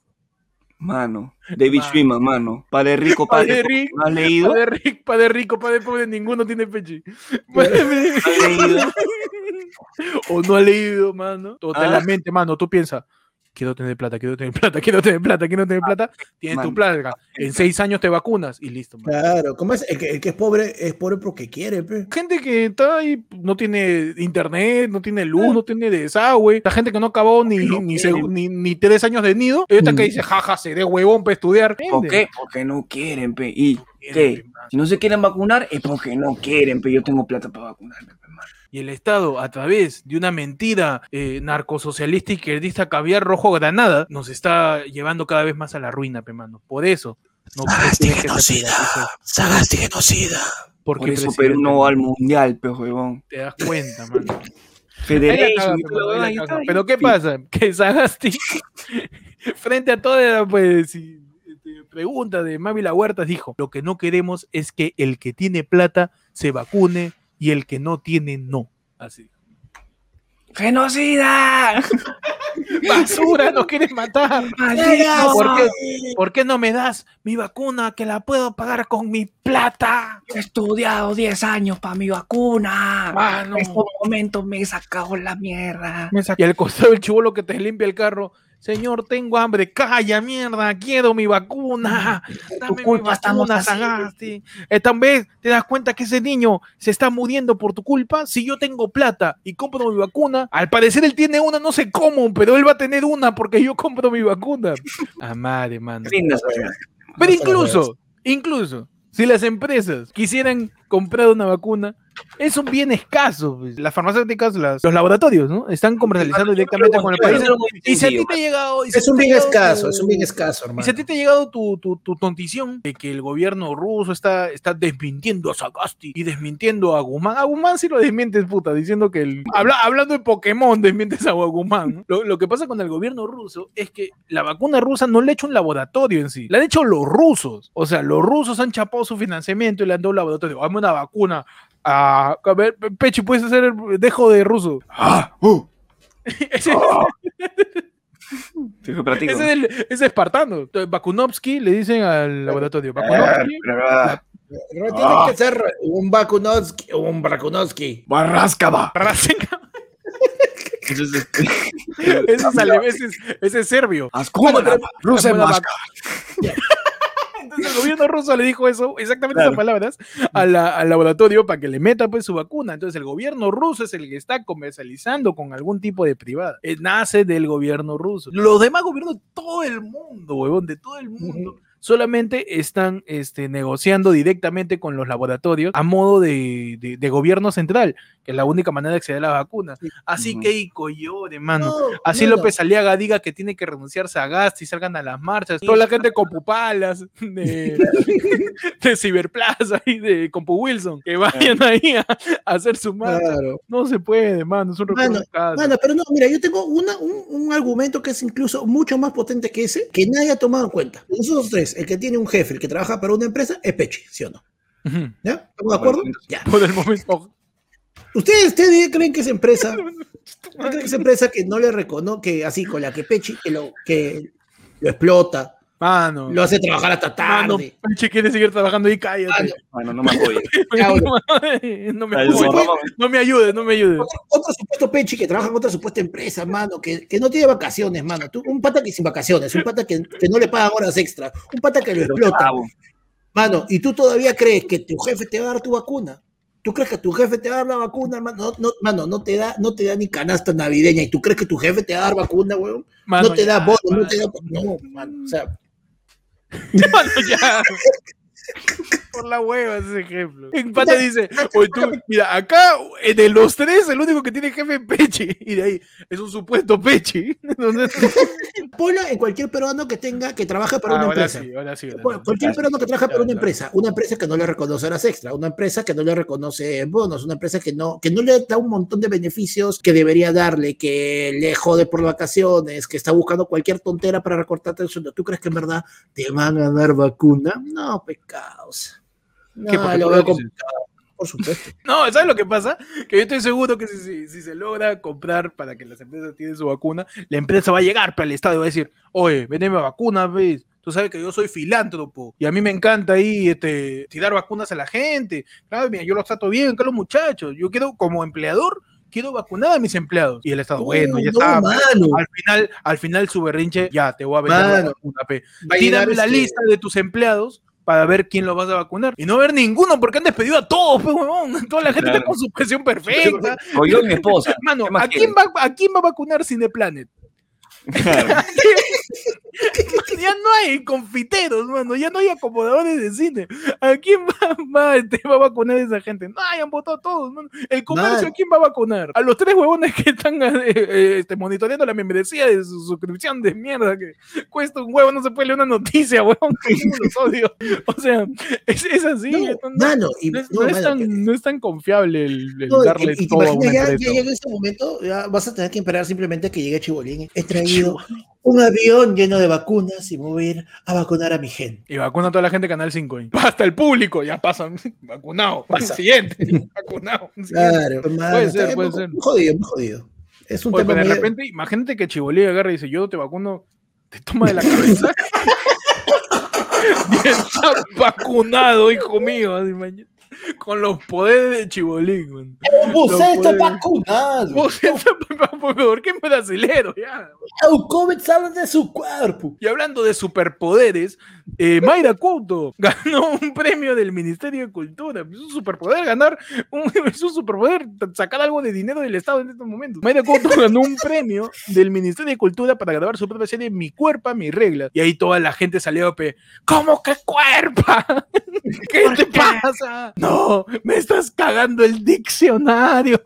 Mano, David Mano. Schwimmer, mano. Padre rico, Padre padre pobre. rico, ¿No has leído? padre rico, padre rico, padre pobre, ninguno tiene peche. Padre- ¿No has leído? o no ha leído, mano. Totalmente, Ah. mano. Tú piensas, quiero tener plata, quiero tener plata, quiero tener plata, quiero tener plata. Tienes tu plata. En seis años te vacunas y listo, mano. Claro, ¿cómo es? El que, el que es pobre es pobre porque quiere, pe. gente que está ahí, no tiene internet, no tiene luz, no tiene desagüe, la gente que no acabó ni, no ni, ni, ni tres años de nido, y ahorita que Mm. dice, jaja, seré huevón para estudiar. ¿Por qué? Porque no quieren, pe. ¿Y qué? Si no se quieren vacunar, es porque no quieren, pe. Yo tengo plata para vacunarme. Y el Estado, a través de una mentira eh, narcosocialista y izquierdista caviar rojo granada, nos está llevando cada vez más a la ruina, pe, mano. Por eso. No se privatice, Sagasti genocida. Porque Por eso Perú no va al mundial, pe, huevón. Te das cuenta, mano. Ahí la Federation, la la Pero ¿qué pasa? Que Sagasti, frente a toda pues, y, pregunta de Mavi La Huerta, dijo, lo que no queremos es que el que tiene plata se vacune y el que no tiene no. Así. ¡Genocida! Basura, nos quieres matar. ¿Por qué, ¿Por qué no me das mi vacuna que la puedo pagar con mi plata? He estudiado 10 años para mi vacuna. Mano. En estos momentos me he sacado la mierda. Me saqué al costado el chivolo que te limpia el carro. Señor, tengo hambre. Calla, mierda. Quiero mi vacuna. Dame mi culpa estamos vacuna, así. Sagasti. Esta vez te das cuenta que ese niño se está muriendo por tu culpa. Si yo tengo plata y compro mi vacuna, al parecer él tiene una, no sé cómo, pero él va a tener una porque yo compro mi vacuna. Ah, madre, mano. Pero incluso, incluso, si las empresas quisieran comprar una vacuna, es un bien escaso. pues. Las farmacéuticas, las- los laboratorios, ¿no? Están comercializando directamente con el país. Y si a ti te ha llegado. y si Es un bien escaso, tu- es un bien escaso, Y hermano. si a ti te ha llegado tu, tu, tu tontición de que el gobierno ruso está, está desmintiendo a Sagasti y desmintiendo a Guzmán. A Guzmán sí lo desmientes, puta, diciendo que el. Habla, hablando de Pokémon, desmientes a Guzmán. ¿no? Lo, lo que pasa con el gobierno ruso es que la vacuna rusa no le ha hecho un laboratorio en sí, la han hecho los rusos. O sea, los rusos han chapado su financiamiento y le han dado un laboratorio. Hazme una vacuna. A, a ver, Pechi, puedes hacer el dejo de ruso. Ah, uh. Ese- practico. Ese es, el, es espartano. Bakunovsky le dicen al laboratorio. Ah, Bakunovsky, ah, Pero tiene que ser un Bakunovsky, un Bakunovsky. Barrascaba. Ese es, ese es- ese es serbio. Ascúmana, Rusa Masca. Entonces el gobierno ruso le dijo eso, exactamente Claro. esas palabras, a la- al laboratorio para que le meta pues su vacuna. Entonces el gobierno ruso es el que está comercializando con algún tipo de privada. Eh, nace del gobierno ruso. Los demás gobiernos de todo el mundo, huevón, de todo el mundo. Solamente están este, negociando directamente con los laboratorios a modo de, de- de gobierno central, que es la única manera de acceder a la vacuna. Así Ujú. que Ico llore, mano. No, Así no, López Aliaga diga que tiene que renunciarse a Gasti y salgan a las marchas. Toda la gente con pupalas de, de Ciberplaza y de Compu Wilson que vayan ahí a, a hacer su marcha. Claro. No se puede, mano. Es un Mano. Mano, pero no, mira, yo tengo una- un, un argumento que es incluso mucho más potente que ese, que nadie ha tomado en cuenta. Nosotros tres, el que tiene un jefe, el que trabaja para una empresa, es Pechi, ¿sí o no? ¿Ya? ¿Estamos de acuerdo? Ya. Por el momento. ¿Ustedes, ustedes creen que esa empresa, creen que esa empresa que no le reconoce, que así con la que Pechi, que lo, que lo explota, Mano. lo hace trabajar hasta Mano, tarde? Peche quiere seguir trabajando y cállate. Bueno, no me apoyes. no, me Ay, ayudes, no me ayudes, no me ayudes. Otro, otro supuesto Pechi que trabaja en otra supuesta empresa, mano, que, que no tiene vacaciones, mano. Tú, un pata que sin vacaciones, un pata que, que no le pagan horas extra, un pata que lo Pero, explota. chavo, Mano, y tú todavía crees que tu jefe te va a dar tu vacuna. ¿Tú crees que tu jefe te va a dar la vacuna, hermano? No, no, mano, no te da, no te da ni canasta navideña. ¿Y tú crees que tu jefe te va a dar vacuna, weón? Mano, no te da bono, no mano. te da. No, mano. O sea, Mano, ya. Por la hueva ese ejemplo. En pata dice, oye tú, mira, acá de los tres, el único que tiene jefe es Pechi. Y de ahí, es un supuesto Pechi. Ponlo en cualquier peruano que tenga, que trabaje para ah, una ahora empresa. sí, ahora sí. ahora Bueno, sí. cualquier peruano que trabaja para una empresa, una empresa que no le reconoce horas extra, una empresa que no le reconoce bonos, una empresa que no, que no le da un montón de beneficios que debería darle, que le jode por vacaciones, que está buscando cualquier tontera para recortarte el sueldo. ¿Tú crees que en verdad te van a dar vacuna? No, pecados. No, ¿Qué? Porque lo veo complicado, por supuesto. No, ¿sabes lo que pasa? Que yo estoy seguro que si, si- si se logra comprar para que las empresas tienen su vacuna, la empresa va a llegar para el Estado y va a decir, oye, vendeme vacunas, ¿ves? Tú sabes que yo soy filántropo y a mí me encanta ahí este, tirar vacunas a la gente. Claro, mira, yo los trato bien con los muchachos. Yo quiero, como empleador, quiero vacunar a mis empleados. Y el Estado, bueno, ya no, está. mano. Al final, al final su berrinche, ya te voy a vender la Mano, vacuna, pe. Tírame la este, lista de tus empleados para ver quién lo vas a vacunar. Y no ver ninguno porque han despedido a todos, pues, huevón. Toda la gente Claro. está con su presión perfecta. o yo y mi esposa. Mano, ¿Qué más ¿a quién, va, ¿a quién va a vacunar Cineplanet? Ya no hay confiteros, mano, ya no hay acomodadores de cine. ¿A quién va, va, te va a vacunar esa gente? No, han votado todos, mano. El comercio, Mano. ¿a quién va a vacunar? A los tres huevones que están eh, eh, este, monitoreando la membresía de su suscripción de mierda que cuesta un huevo, no se puede leer una noticia, huevón, que los odio. O sea, es, es así. No, no- no- mano, y, no es, no, no es tan, que- no es tan confiable el, el No, y- darle y, te todo a una ya, ya llega ese momento, ya vas a tener que esperar simplemente que llegue Chibolín. He un avión lleno de vacunas y me voy a ir a vacunar a mi gente. Y vacuna a toda la gente de Canal 5. ¿eh? Hasta el público, ya pasan. Vacunado. Pasa. Siguiente. Vacunado. Claro, Puede ser, puede ser. Muy jodido, muy jodido. es un Oye, tema pero de medio- repente, imagínate que Chibolí agarra y dice, yo te vacuno, te toma de la cabeza. y está vacunado, hijo mío. así, mañana, Con los poderes de Chibolín. Vos no está vacunado. Vos, ¿Por qué es brasileño? Ya. El COVID sale de su cuerpo. Y hablando de superpoderes, eh, Mayra Couto ganó un premio del Ministerio de Cultura. Es un superpoder ganar, un, es un superpoder sacar algo de dinero del Estado en estos momentos. Mayra Couto ganó un premio del Ministerio de Cultura para grabar su propia serie Mi Cuerpa, Mi Regla. Y ahí toda la gente salió a pe, ¿cómo que cuerpa? ¿Qué te pasa? No, me estás cagando el diccionario.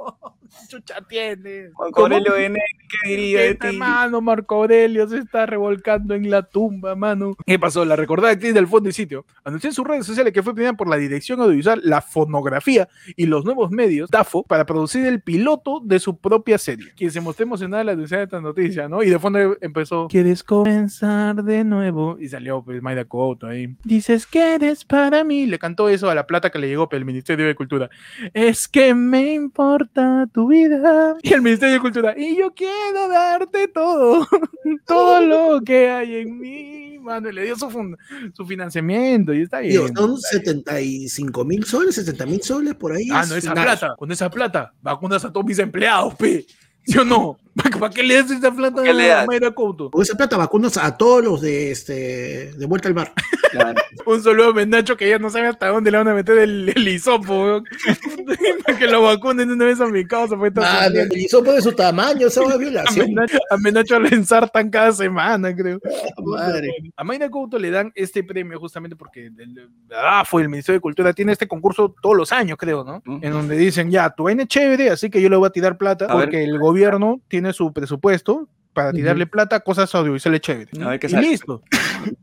Chucha tienes. Marco Aurelio N, ¿qué diría de ti? mano, Marco Aurelio se está revolcando en la tumba, mano. ¿Qué pasó? La recordada actriz del fondo y sitio anunció en sus redes sociales que fue premiada por la Dirección Audiovisual, la Fonografía y los nuevos medios, DAFO, para producir el piloto de su propia serie. Quien se mostró emocionada al anunciar esta noticia, ¿no? Y de fondo empezó, ¿quieres comenzar de nuevo? Y salió, pues, Mayra Couto ahí. Dices que eres para mí. Le cantó eso a la plata que le llegó pues, el Ministerio de Cultura. Es que me importa tu vida. Y el Ministerio de Cultura, y yo quiero darte todo, todo lo que hay en mí, mano. Y le dio su, fun- su financiamiento y está bien. Digo, son está bien. 75 mil soles, 70 mil soles por ahí. Ah, no, esa nada. plata, con esa plata, vacunas a todos mis empleados, pe. ¿Sí o no? ¿Para qué le das esa plata a? Mayra Couto? Con esa plata vacunas a todos los de este de vuelta al mar. Claro. Un saludo a Menacho que ya no sabe hasta dónde le van a meter el, el hisopo. Para que lo vacunen una vez a mi causa. Pues, está Mano, sufriendo. el hisopo de su tamaño, esa es a violación. Menacho, a Menacho le ensartan cada semana, creo. Madre. A Mayra Couto le dan este premio justamente porque el, ah, fue el Ministerio de Cultura tiene este concurso todos los años, creo, ¿no? En donde dicen, ya, tu vaina es chévere, así que yo le voy a tirar plata A ver. porque el gobierno tiene su presupuesto para tirarle plata a cosas audiovisuales chéveres. Qué y sale. listo.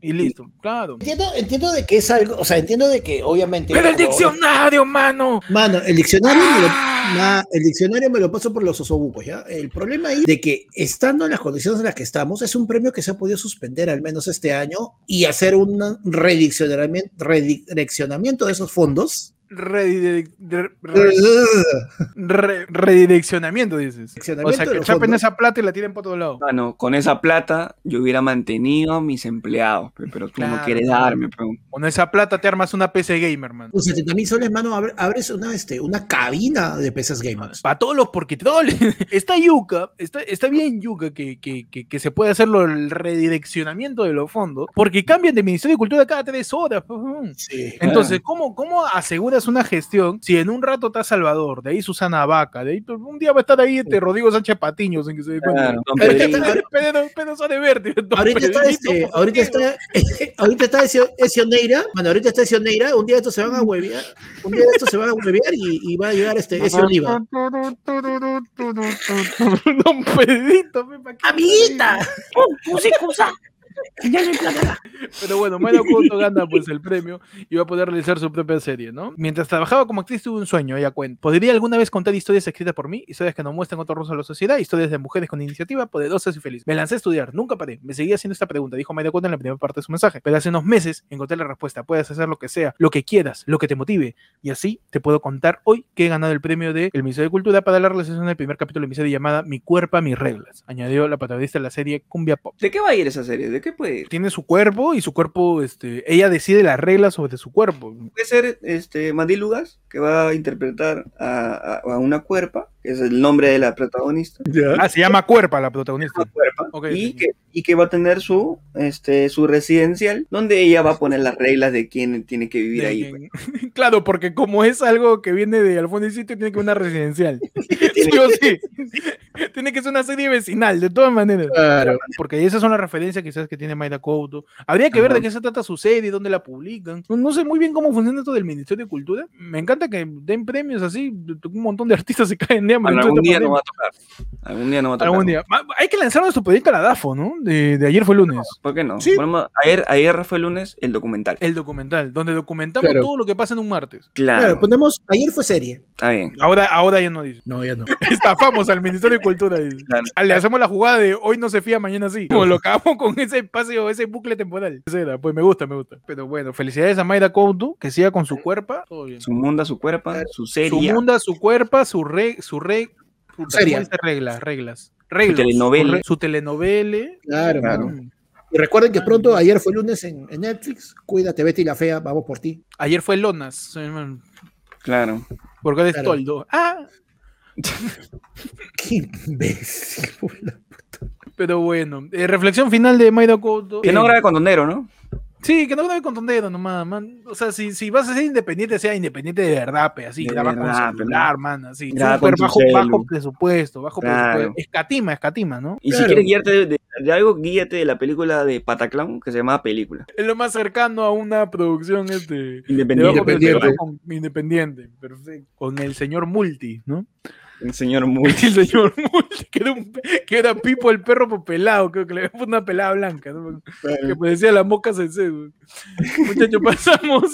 y listo, claro. Entiendo, entiendo de que es algo, o sea, entiendo de que obviamente. Pero el diccionario, mano. Mano, el diccionario, me lo, Ah. ma- el diccionario me lo paso por los osobucos, ¿ya? El problema ahí de que estando en las condiciones en las que estamos, es un premio que se ha podido suspender al menos este año y hacer un redireccionamiento, redireccionamiento de esos fondos. Re- re- redireccionamiento, dices. O sea, que chapen fondos. esa plata y la tiren por todos lados. Mano, con esa plata yo hubiera mantenido a mis empleados, pe, pero tú no quieres darme. Con esa plata te armas una PC gamer, man. Con 70 mil soles, mano, abre- abres una, este, una cabina de pesas gamers. Para todos los porquitroles. Está yuca, está, está bien yuca que, que, que, que se puede hacerlo el redireccionamiento de los fondos, porque cambian de Ministerio de Cultura cada tres horas. Sí. Entonces, ¿cómo, ¿cómo aseguras una gestión si en un rato está Salvador, de ahí Susana Vaca, de ahí pues, un día va a estar ahí este Rodrigo Sánchez Patiño sin que se dé cuenta? Pedro, Pedro sale verde. Ahorita está, este, ¿por ahorita está, ahorita está ese- Esioneira, bueno, ahorita está Esioneira, un día estos se van a huevear, un día estos se van a huevear y, y va a llegar este ese Oliva. Don Pedrito, pe, ¿pa' qué? ¡Amiguita! Pero bueno, Mayra Couto gana pues el premio y va a poder realizar su propia serie, ¿no? Mientras trabajaba como actriz tuve un sueño, ella cuenta. ¿Podría alguna vez contar historias escritas por mí? Historias que nos muestran otro rostro de la sociedad, historias de mujeres con iniciativa, poderosas y felices. Me lancé a estudiar, nunca paré. Me seguía haciendo esta pregunta, dijo Mayra Couto en la primera parte de su mensaje. Pero hace unos meses encontré la respuesta. Puedes hacer lo que sea, lo que quieras, lo que te motive. Y así te puedo contar hoy que he ganado el premio del Ministerio de Cultura para la realización del primer capítulo de mi serie llamada Mi cuerpo, mis reglas. Añadió la protagonista de la serie Cumbia Pop ¿De qué va a ir esa serie? ¿De puede ir? tiene su cuerpo y su cuerpo, este, ella decide las reglas sobre su cuerpo. Puede ser este, Mandy Lugas, que va a interpretar a, a- a una cuerpa, es el nombre de la protagonista. Ah, se llama Cuerpa la protagonista. Cuerpa, Ok, y, que, y que va a tener su, este, su residencial, donde ella va a poner las reglas de quién tiene que vivir De ahí. pues. claro, porque como es algo que viene de Alfonso y Sitio, tiene que ser una residencial. sí o sí. tiene que ser una serie vecinal, de todas maneras. Claro. Porque esas son las referencias quizás que tiene Mayra Couto. Habría que ver de qué se trata su serie, dónde la publican. No, no sé muy bien cómo funciona esto del Ministerio de Cultura. Me encanta que den premios así. Un montón de artistas se caen de algún esta día pandemia. no va a tocar. Algún día no va a tocar. Algún día. Hay que lanzar nuestro proyecto a la DAFO, ¿no? De, de ayer fue lunes. ¿Por qué no? Sí. Bueno, ayer, ayer fue el lunes el documental. El documental, donde documentamos Claro. todo lo que pasa en un martes. Claro, Claro, ponemos, ayer fue serie. está bien. Ahora, ahora ya no dice. No, ya no. Estafamos al Ministerio de Cultura. dice. Claro. Le hacemos la jugada de hoy no se fía, mañana sí. Como lo acabamos con ese espacio, ese bucle temporal. Pues me gusta, me gusta. Pero bueno, felicidades a Mayra Couto, que siga con su cuerpo. Todo bien. Su mundo, su cuerpo, su Su serie. mundo, su cuerpo, su re, su re, puta, Seria. ¿cómo dice reglas, reglas. Reglas. telenovela. Su telenovela. Claro, Claro. mano. Y recuerden que pronto, ayer fue lunes en, en Netflix. Cuídate, Betty la Fea, vamos por ti. Ayer fue Lonas. Claro. Porque eres Claro. toldo. Ah, Qué imbécil. boludo. pero bueno. Eh, reflexión final de Maida Couto. Que no Eh, grabe con Tondero, ¿no? Sí, que no grabe con tondero nomás, man. O sea, si, si vas a ser independiente, sea independiente de verdad, pe, así, De graba verdad, con celular, man, así. Súper bajo, bajo presupuesto, bajo Claro. presupuesto. Escatima, escatima, ¿no? Y si quieres guiarte de, de- de algo, guíate de la película de Pataclown que se llama Película. Es lo más cercano a una producción este, de Independiente. bajo Independiente. con- independiente, perfecto. Con el señor Multi, ¿no? El señor muy. El señor Multi, que era, un, que era Pipo el perro pelado, creo que le había puesto una pelada blanca, ¿no? que parecía la moca sensei. Muchachos, pasamos.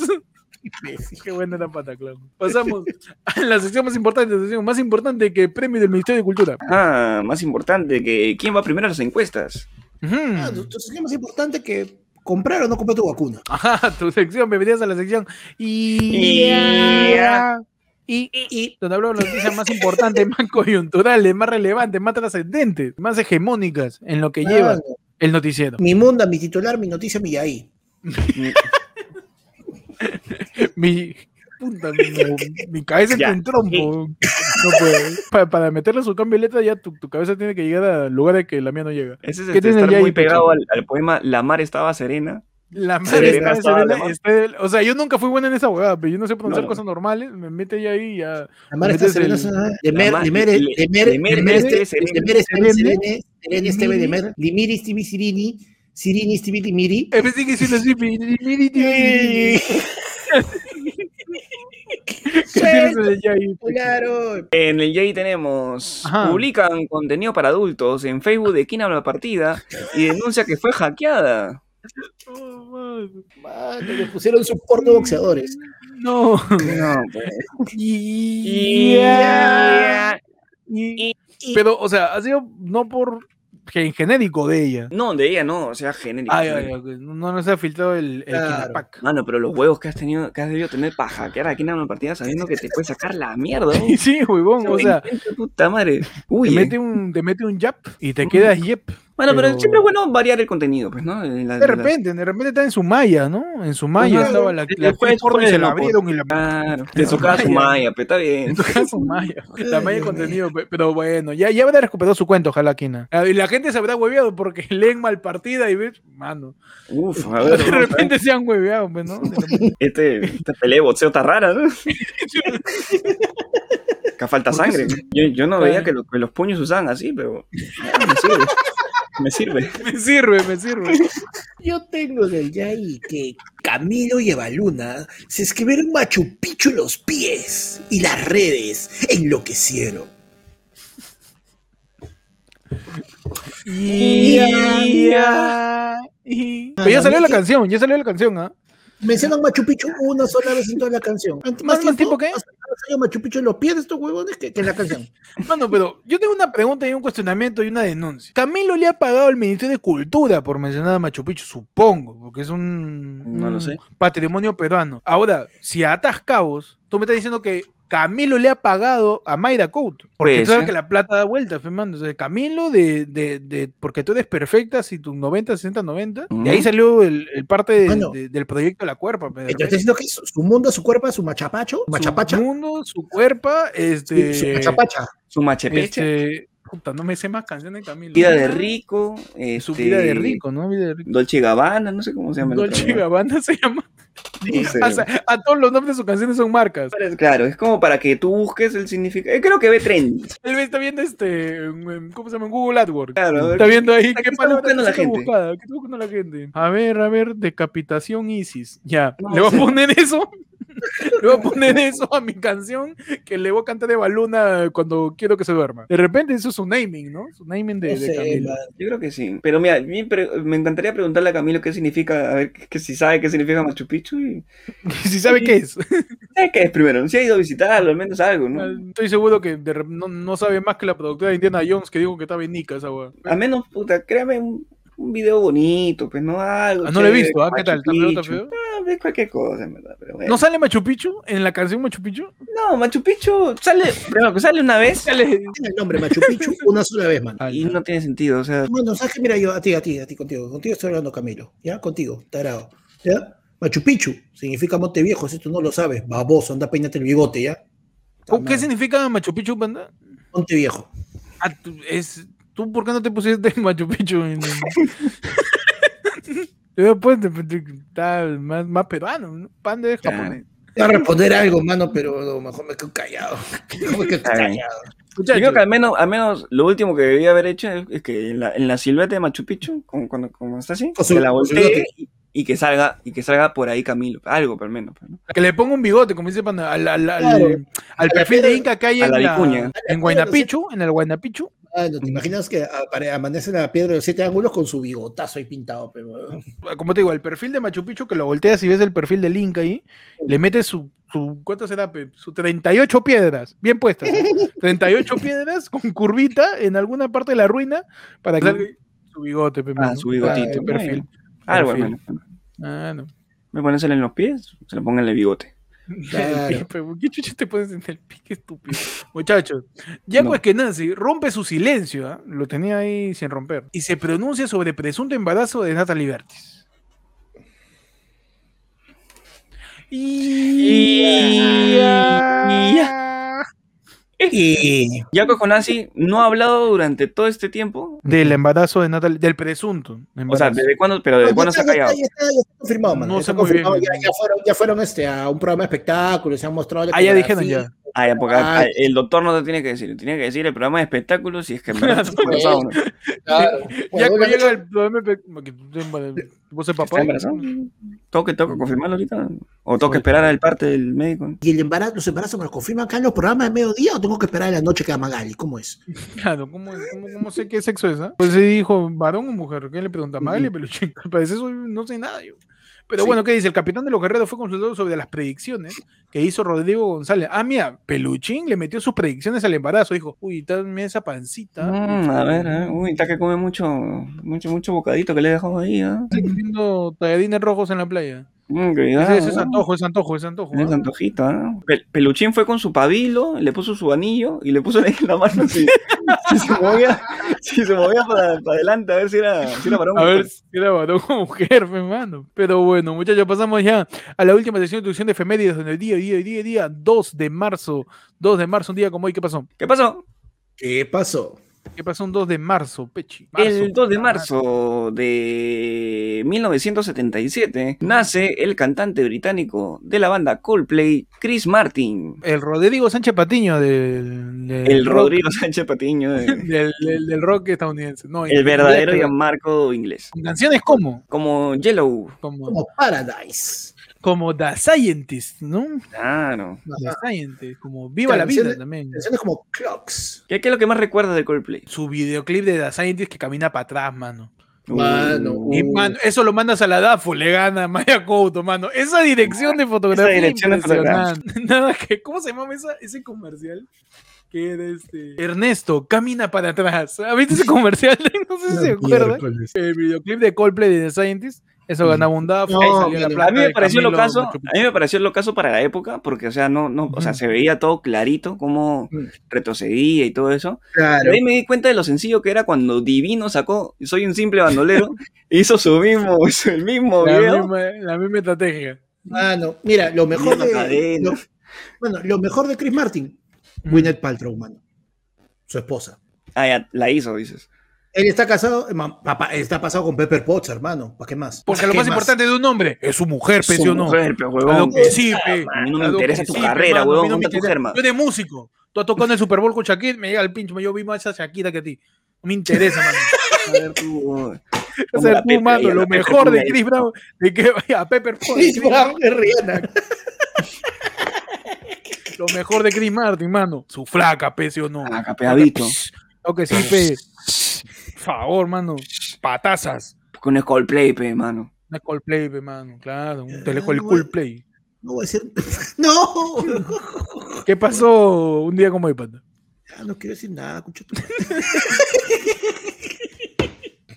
Qué buena era Pataclown. Pasamos a la sección más importante, la sección más importante que premio del Ministerio de Cultura. Ah, más importante que quién va primero a las encuestas. Ah, tu- tu sección más importante que comprar o no comprar tu vacuna. Ajá, tu sección, bienvenidas a la sección. Y. Y, y, y, donde hablo de las noticias más importantes, más coyunturales, más relevantes, más trascendentes, más hegemónicas en lo que lleva el noticiero. Mi munda, mi titular, mi noticia, mi ahí. Mi. Puta, mi, mi cabeza Ya. en trompo. No puede. Pa- para meterle su cambio de letra, ya tu, tu cabeza tiene que llegar al lugar de que la mía no llega. Ese es ¿Qué este, tiene estar muy pegado al poema La mar estaba serena. La madre está, serena, está- o sea, yo nunca fui buena en esa abogada, pero yo no sé pronunciar No. cosas normales. Me mete ya ahí y ya. La mar está serena. De mer, de mer, de mer, de mer- de mer, serene. de mer, de mer, limiris, tibi, sirini, sirinis, tibi, limiri. Pensé que sí lo sí, mi- mi- mi- mi- mi- ¿Qué tienes en el ya ahí? Claro. En el Yay tenemos. Ajá. Publican contenido para adultos en Facebook de quién habla la partida y denuncia que fue hackeada. Oh, man. Le pusieron su porno boxeadores. No. No, pues. Y- y- Pero, o sea, ha sido no por en genérico de ella. No, de ella no, o sea, genérico. Ay, ay, ay, no no se ha filtrado el, el Claro. Kinapac. Mano, pero los huevos que has tenido, que has debido tener para hackear aquí en una partida sabiendo que te puede sacar la mierda. ¿no? Sí, huevón, o sea, puta madre. Uy, te eh. mete un, te mete un yap y te quedas yep. Bueno, pero, pero- siempre es bueno variar el contenido, pues, ¿no? La- De en la- repente, de repente está en su malla, ¿no? En su malla estaba la, la fue, se la no, abrieron y la Claro, te tocaba su Maya. malla, pero está bien. En tu caso, Maya. La Ay, Maya de contenido. pe- Pero bueno, ya, ya habrá recuperado su cuento, ojalá Kina. Ah, Y la gente se habrá hueveado porque leen mal partida y ves, mano. Uf, a De ver. ver. repente se han hueveado, pues, ¿no? De Este, esta pelea de boxeo está rara, ¿no? Que falta ¿Por qué sangre. Yo, yo no Ay. veía que, lo- que los puños usaban así, pero ah, me sirve. Me sirve. Me sirve, me sirve. Yo tengo en el Yai que Camilo y Evaluna se escribieron Machu Picchu en los pies y las redes enloquecieron. Ya. Y- Pero ya salió la canción, ya salió la canción, ¿ah? Mencionan Machu Picchu una sola vez en toda la canción. ¿Más- más tiempo qué? Más salió Machu Picchu en los pies de estos huevones que, que en la canción. Mano, pero yo tengo una pregunta y un cuestionamiento y una denuncia. Camilo le ha pagado al Ministerio de Cultura por mencionar a Machu Picchu, supongo, porque es un, No lo un sé. patrimonio peruano. Ahora, si atas cabos, tú me estás diciendo que Camilo le ha pagado a Mayra Couto. Porque Puede tú sabes que la plata da vuelta, Fernando. O sea, Camilo, de, de, de- porque tú eres perfecta, si tu 90, 60, 90. De ahí salió el, el parte de- Bueno. de- del proyecto de la cuerpa. Entonces, diciendo que su, su mundo, su cuerpo, su machapacho, Su machapacha, mundo, su cuerpa, este... su machapacha. Su machepeche, este puta, no me sé más canciones de Camilo. vida de rico, Su este, vida de rico, ¿no? Vida de rico. Dolce Gabbana, no sé cómo se llama. Dolce. Gabbana se llama. No sé. O sea, a todos los nombres de sus canciones son marcas. Claro, es como para que tú busques el significado. eh, Creo que ve trend. Él está viendo este, ¿cómo se llama? Google AdWords. Claro, Está viendo ahí ¿qué está buscando la gente? buscada, ¿Qué está buscando la gente? A ver, a ver, decapitación ISIS. Ya, No le voy a poner eso. Le voy a poner eso a mi canción que le voy a cantar de baluna cuando quiero que se duerma. De repente eso es su naming, ¿no? Su naming de, No de Camilo. Yo creo que sí. Pero mira, a me encantaría preguntarle a Camilo qué significa, a ver que si sabe qué significa Machu Picchu y si sabe qué es. sabe qué es primero. Si ha ido a visitarlo, al menos algo, ¿no? Estoy seguro que de no, no sabe más que la productora de Indiana Jones que dijo que estaba en Nica esa weá. Al menos, puta, créame un, un video bonito, pues no algo. Ah, no lo he visto, ¿ah? ¿Qué tal? ¿Está feo? Ah, ves cualquier cosa, en verdad. Pero bueno. ¿No sale Machu Picchu en la canción Machu Picchu? No, Machu Picchu sale, primero que sale una vez Sale. El nombre Machu Picchu una sola vez, mano. y no tiene sentido, o sea, Bueno, sabes que mira yo, a ti, a ti, a ti, contigo. Contigo estoy hablando, Camilo. ¿Ya? Contigo, tarado. ¿Ya? Machu Picchu significa Monte Viejo, si tú no lo sabes. Baboso, anda, peínate el bigote, ¿ya? ¿O ¿Qué significa Machu Picchu, banda? Monte Viejo. Ah, tú, es, ¿Tú por qué no te pusiste Machu Picchu? En, Te hubiera puesto, pues, tal, más, más peruano, ¿no? pan de japonés. Voy a responder algo, mano, pero no, mejor me quedo callado. Mejor me quedo Está callado. yo creo que al menos, al menos lo último que debía haber hecho es, es que en la, en la silueta de Machu Picchu, como, cuando, como está así, Con su- que la voltee y, y que salga, y que salga por ahí Camilo, algo por lo menos, pues, ¿no? que le ponga un bigote, como dice Panda, al, al, al- Claro. al perfil de Inca que hay en, la la, vicuña. en Guaynapichu, en el Guaynapichu. Ah, no, ¿Te imaginas que amanece en la piedra de los siete ángulos con su bigotazo ahí pintado? Pero, como te digo, el perfil de Machu Picchu, que lo volteas y ves el perfil del Inca ahí, le metes su, su ¿cuánto será? Su 38 piedras, bien puestas. ¿eh? 38 piedras con curvita en alguna parte de la ruina para que salga su bigote. pe, Ah, mano. su bigotito. el perfil. Algo al Perfil. menos. Ah, no. Me ponérselo en los pies, se lo ponga en el bigote. Claro. ¿Qué chucha te pones en el pique estúpido? Muchachos, ya No. pues que Nancy rompe su silencio, ¿ah? lo tenía ahí sin romper, y se pronuncia sobre presunto embarazo de Natalie Bertis. Y... Y Jaco Jonasi no ha hablado durante todo este tiempo. Del embarazo de Natalie, del presunto. O sea. ¿desde cuándo? Pero ¿desde No, cuándo se ha callado? Ya está, ya está confirmado, mano. No ya está sé muy bien. confirmado. Ya, ya fueron, ya fueron este, a un programa de espectáculos, se han mostrado. Ah, ya dijeron ya. Ah, ya, porque ah, el doctor no te tiene que decir, tiene que decir el programa de espectáculos y es que Claro. está embarazado, ¿no? Claro. Ya Bueno, cuando llega el problema de vos sos papá. ¿Tengo que, tengo que confirmarlo ahorita? ¿O tengo que esperar al parte del médico? ¿Y el embarazo, los embarazos me los confirman acá en los programas de mediodía o tengo que esperar a la noche que Magali? ¿Cómo es? Claro, ¿cómo, cómo, cómo sé qué sexo es? ah? Pues se dijo, varón o mujer. ¿Qué le pregunta? Magali Peluchín. Al parecer soy- no sé nada yo. Pero Sí. bueno, ¿qué dice? El capitán de los guerreros fue consultado sobre las predicciones que hizo Rodrigo González. Ah, mira, Peluchín le metió sus predicciones al embarazo. Dijo, uy, mira esa pancita. Mm, a ver, ver. Uy, está que come mucho, mucho, mucho bocadito que le he dejado ahí, ¿ah? Estoy comiendo tallarines rojos en la playa. Mm, Ese, ese es antojo, es antojo, es antojo. Es antojito. Pe- Peluchín fue con su pabilo, le puso su anillo y le puso en la mano si, si se movía, si se movía para, para adelante a ver si era, si era varón A ver mujer. si era varón o mujer, hermano. Pero bueno, muchachos, pasamos ya a la última sesión de introducción de efemérides en el día, día, día, día 2 de marzo. 2 de marzo, un día como hoy, ¿qué pasó? ¿Qué pasó? ¿Qué pasó? ¿Qué pasó un 2 de marzo, Pechi? Marzo, El 2 de marzo de 1977 nace el cantante británico de la banda Coldplay, Chris Martin. El Rodrigo Sánchez Patiño del, del El rock- Rodrigo Sánchez Patiño, Del, del- del rock estadounidense. No, el verdadero Gianmarco inglés. Con canciones como, Como Yellow. como, Como Paradise. Como The Scientist, ¿no? Claro. The Scientist, como Viva la Vida también. Canciones como Clocks. ¿Qué, qué es lo que más recuerdas de Coldplay? Su videoclip de The Scientist que camina para atrás, mano. Mano, Uh, Y, mano, eso lo mandas a la DAFO, le gana a Maya Couto, mano. Esa dirección de fotografía. dirección de. Nada que, ¿cómo se llamaba esa- ese comercial? Que era este. Ernesto, camina para atrás. ¿Ah, ¿Viste ese comercial? No sé si se acuerdan. El videoclip de Coldplay de The Scientist. Eso ganaba un DAFO. No, ahí salía la mano, plata a mí me pareció lo caso, Machu Picchu. a mí me pareció lo caso para la época, porque o sea, no, no, o sea, se veía todo clarito, cómo Mm. retrocedía y todo eso. Claro. Pero ahí me di cuenta de lo sencillo que era cuando Divino sacó Soy un simple bandolero, e hizo su mismo, hizo el mismo La video. misma, la misma estrategia. Mano, mira, lo mejor de. lo- bueno, lo mejor de Chris Martin, Mm. Gwyneth Paltrow, mano. Su esposa. Ah, ya, la hizo, dices. Él está casado, ma- papá, está casado con Pepper Potts, hermano. ¿Para qué más? Porque ¿Para lo más importante de un hombre es su mujer, Su pese o no. mujer, pe, A huevón. lo que sí, pe. A mí no me interesa tu sí, carrera, pe, huevón, mí no me interesa. Tú eres músico. Tú has tocado en el Super Bowl con Shakira, me llega el pincho, yo vi más a Shakira que a ti. No me interesa, mano. A ver, tú, O sea, tú, mano, lo mejor de. Chris Brown, de que vaya a Pepper Potts, Chris Brown es Rihanna. lo mejor de Chris Martin, mano. Su flaca, pese o no. Ah, capeadito. Lo que sí, pe. Por favor, mano. Patazas. Con el Coldplay, pe, mano. Una Coldplay, pe, mano. Claro, un teleco el no, Coldplay. No voy a decir. ¡No! ¿Qué pasó un día como hoy, pata? Ya no quiero decir nada, escucha.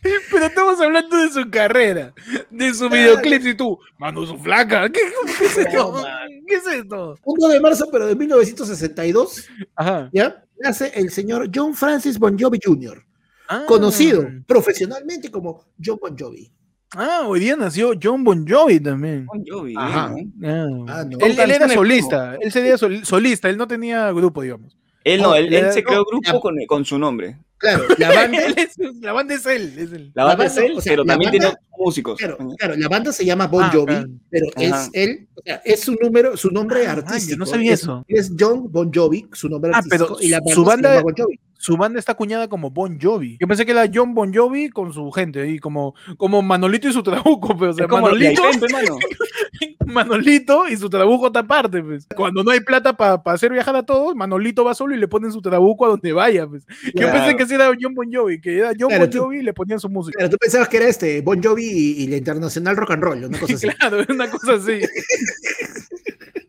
Pero estamos hablando de su carrera, de su videoclips y tú, mano, su flaca. ¿Qué, qué es esto? No. ¿Qué es esto? 1 de marzo, pero de 1962, Ajá. ¿ya? Nace el señor John Francis Bon Jovi Jr., Ah. conocido profesionalmente como John Bon Jovi. Ah, hoy día nació John Bon Jovi también. Bon Jovi, Ajá. ¿eh? Ah. Ah, no. Él, él era solista, él sería sol- solista, él no tenía grupo, digamos. Él no, él, él se no, creó grupo con, con su nombre. Claro, la banda, Él es- la banda es él, es él. La La banda es banda, él, o sea, pero la también banda- tiene músicos. claro, claro, la banda se llama Bon Ah, Jovi, claro. pero Ajá. es él, o sea, es su número, su nombre Ah, artístico. yo no sabía es, eso. Es John Bon Jovi, su nombre Ah, artístico, pero y la su banda, se banda- llama Bon Jovi. Su banda está acuñada como Bon Jovi. Yo pensé que era John Bon Jovi con su gente, y como, como Manolito y su trabuco, pero o sea, Manolito, Manolito, y su trabuco otra parte, pues. Cuando no hay plata para hacer viajar a todos, Manolito va solo y le ponen su trabuco a donde vaya, pues. Yo Claro. pensé que sí era John Bon Jovi, que era John Claro, Bon tú- Jovi y le ponían su música. Claro, tú pensabas que era este Bon Jovi y, y la Internacional Rock and Roll, una cosa así. Claro, una cosa así.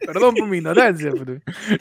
Perdón por mi ignorancia, pero.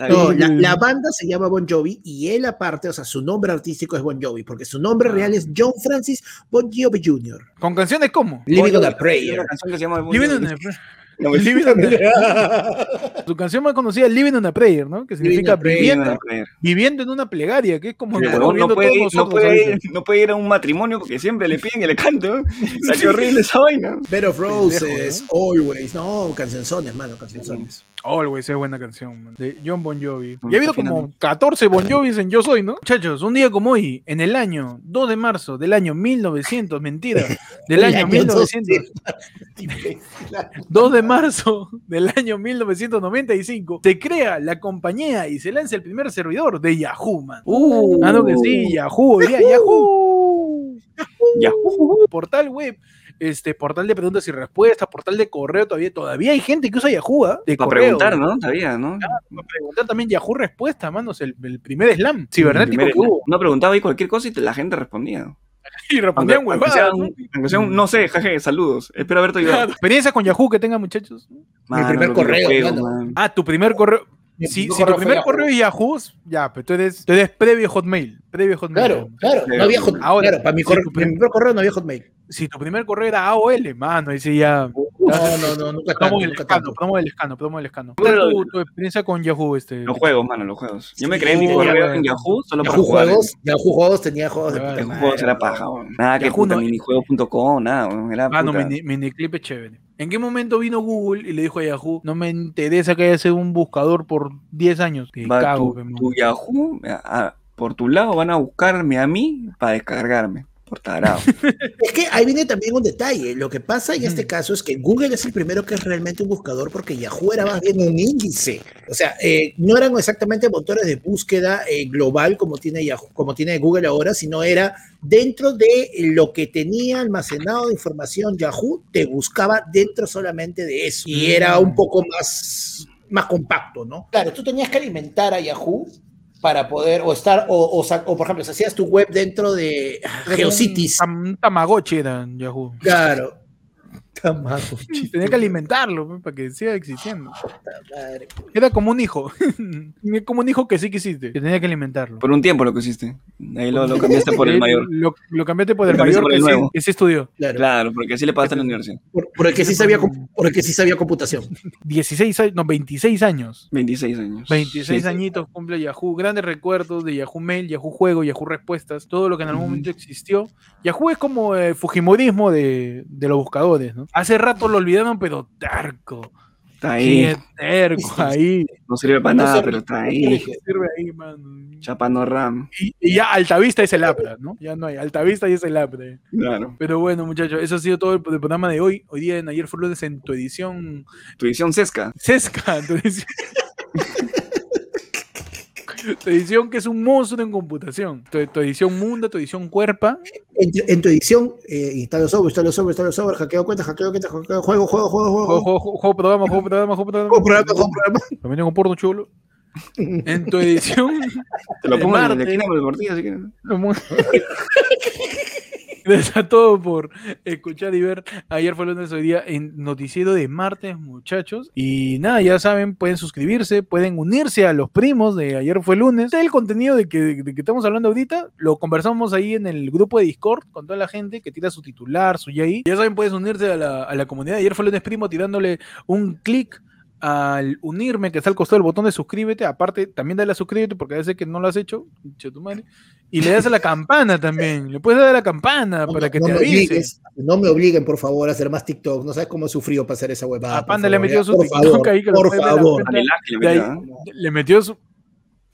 No, la, la banda se llama Bon Jovi y él aparte, o sea, su nombre artístico es Bon Jovi, porque su nombre Ah. real es John Francis Bon Jovi Jr. ¿Con canciones cómo? Living on a una Prayer. canción que se llama Bon Living Jovi. on a No, me- Living on a- Su canción más conocida es Living on a Prayer, ¿no? Que significa Prayer. viviendo, viviendo en una plegaria, que es como no puede, todos ir, no, nosotros puede ahorita. ir, no puede ir a un matrimonio porque siempre le piden y le canto. Salió horrible esa vaina. Bed of Roses, Pendejo, Always. No, cancionzones, mano, cancionzones. Always es buena canción, man, de John Bon Jovi. Mm, Y ha habido como afinando. 14 Bon Jovis en Yo Soy, ¿no? Muchachos, un día como hoy, en el año 2 de marzo del año 1900, mentira, del El año año 1900, 2 de marzo del año 1995, se crea la compañía y se lanza el primer servidor de Yahoo, man. Uh, Ah, no que sí, Yahoo, hoy día Yahoo. Ya. Portal web, este portal de preguntas y respuestas, portal de correo, todavía, todavía hay gente que usa Yahoo, ¿ah? De Para correo. preguntar, ¿no? Sabía, ¿no? Para preguntar también Yahoo Respuesta, manos, el, el primer slam cibernético Primero, que hubo. Uno preguntaba ahí cualquier cosa y te- la gente respondía. Y respondían huevadas. ¿no? no sé, jaje, saludos. Espero haberte ayudado. Claro. Experiencia con Yahoo que tengan, muchachos. Mano, primer correo. Ah, tu primer correo. Mi Si, primer si tu primer correo es Yahoo, ya, pero tú eres, tú eres previo Hotmail. Previo Hotmail. Claro, claro, no había Hotmail. Ahora, claro, para mi, correo, mi primer correo no había Hotmail. Si tu primer correo era AOL, mano, ahí sí ya. No, no, no, nunca tanto, Promo del nunca escano, tanto. promo del escano, promo del escano. ¿Cuál es tu, tu experiencia con Yahoo? Este? Los juegos, mano, los juegos. Yo me Sí, creé mi ya, correo en Yahoo solo para Yahoo jugar. Juegos, Yahoo Juegos tenía juegos de puta Yahoo Juegos era paja, weón. Nada que puta, no- minijuegos.com, nada, weón. Era Mano, puta. mini, miniclip es chévere. ¿En qué momento vino Google y le dijo a Yahoo, no me interesa que haya sido un buscador por 10 años? Te Va, cago, tu, tu Yahoo, a- a- por tu lado van a buscarme a mí para descargarme. Por tarado. Es que ahí viene también un detalle. Lo que pasa en este caso es que Google es el primero que es realmente un buscador porque Yahoo era más bien un índice. O sea, eh, no eran exactamente motores de búsqueda eh, global como tiene Yahoo, como tiene Google ahora, sino era dentro de lo que tenía almacenado de información Yahoo, te buscaba dentro solamente de eso. Y era un Mm. poco más, más compacto, ¿no? Claro, tú tenías que alimentar a Yahoo para poder, o estar, o, o, o, por ejemplo, si hacías tu web dentro de GeoCities. Un, tam- un Tamagotchi era en Yahoo. Claro. Tamagotchi. Tenía que alimentarlo pe, para que siga existiendo. Madre. Era como un hijo. como un hijo que sí quisiste. Que tenía que alimentarlo. Por un tiempo lo que hiciste. Ahí lo, lo cambiaste por el mayor. Lo, lo cambiaste por Lo el cambiaste mayor por que, el sí, que sí estudió. Claro. Claro, porque así le pagaste en la universidad. Por, el que sí sabía, por el que sí sabía computación. 16 años, no, 26 años. 26 años. 26 Sí. añitos cumple Yahoo. Grandes recuerdos de Yahoo Mail, Yahoo Juego, Yahoo Respuestas, todo lo que en algún momento existió. Yahoo es como el Fujimorismo de, de los buscadores, ¿no? Hace rato lo olvidaron, pero terco. Está ahí. Qué terco ahí. No sirve para No nada, sirve. pero está ahí. ¿Qué sirve ahí, man? Chapando RAM. Y, y ya Altavista es el APRA, ¿no? Ya no hay. Altavista y es el APRA. Claro. Pero bueno, muchachos, eso ha sido todo el, el programa de hoy. Hoy día en Ayer fue lunes en tu edición Tu edición Sesca. Sesca, tu edición. tu edición que es un monstruo en computación. Tu, tu edición Munda, tu edición Cuerpa. En, tu- en tu edición, eh, instalo software, instalo software, instalo software, hackeo cuentas, hackeo cuentas, hackeo juego, juego, juego, Juego, juego. juego, juego, juego programa, juego programa, juego programa. Juego programa, juego programa. También tengo porno chulo. En tu edición. Te lo pongo en la martes. esquina por el portillo, así que. A todos por escuchar y ver. Ayer fue lunes, hoy día en Noticiero de martes, muchachos. Y nada, ya saben, pueden suscribirse, pueden unirse a los primos de Ayer fue lunes. El contenido de que, de que estamos hablando ahorita lo conversamos ahí en el grupo de Discord con toda la gente que tira su titular, su YAI. Ya saben, puedes unirse a la, a la comunidad de Ayer fue lunes primo tirándole un clic al unirme, que está al costado del botón de suscríbete, aparte también dale a suscríbete porque a veces que no lo has hecho, tu madre, y le das a la campana también, le puedes dar a la campana para que no te me avise. obligues, no me obliguen, por favor, a hacer más TikTok. No sabes cómo he sufrido para hacer esa huevada. A por Panda le ha favor, metido ya, su por TikTok favor, ahí que lo por favor. le metió, metió su...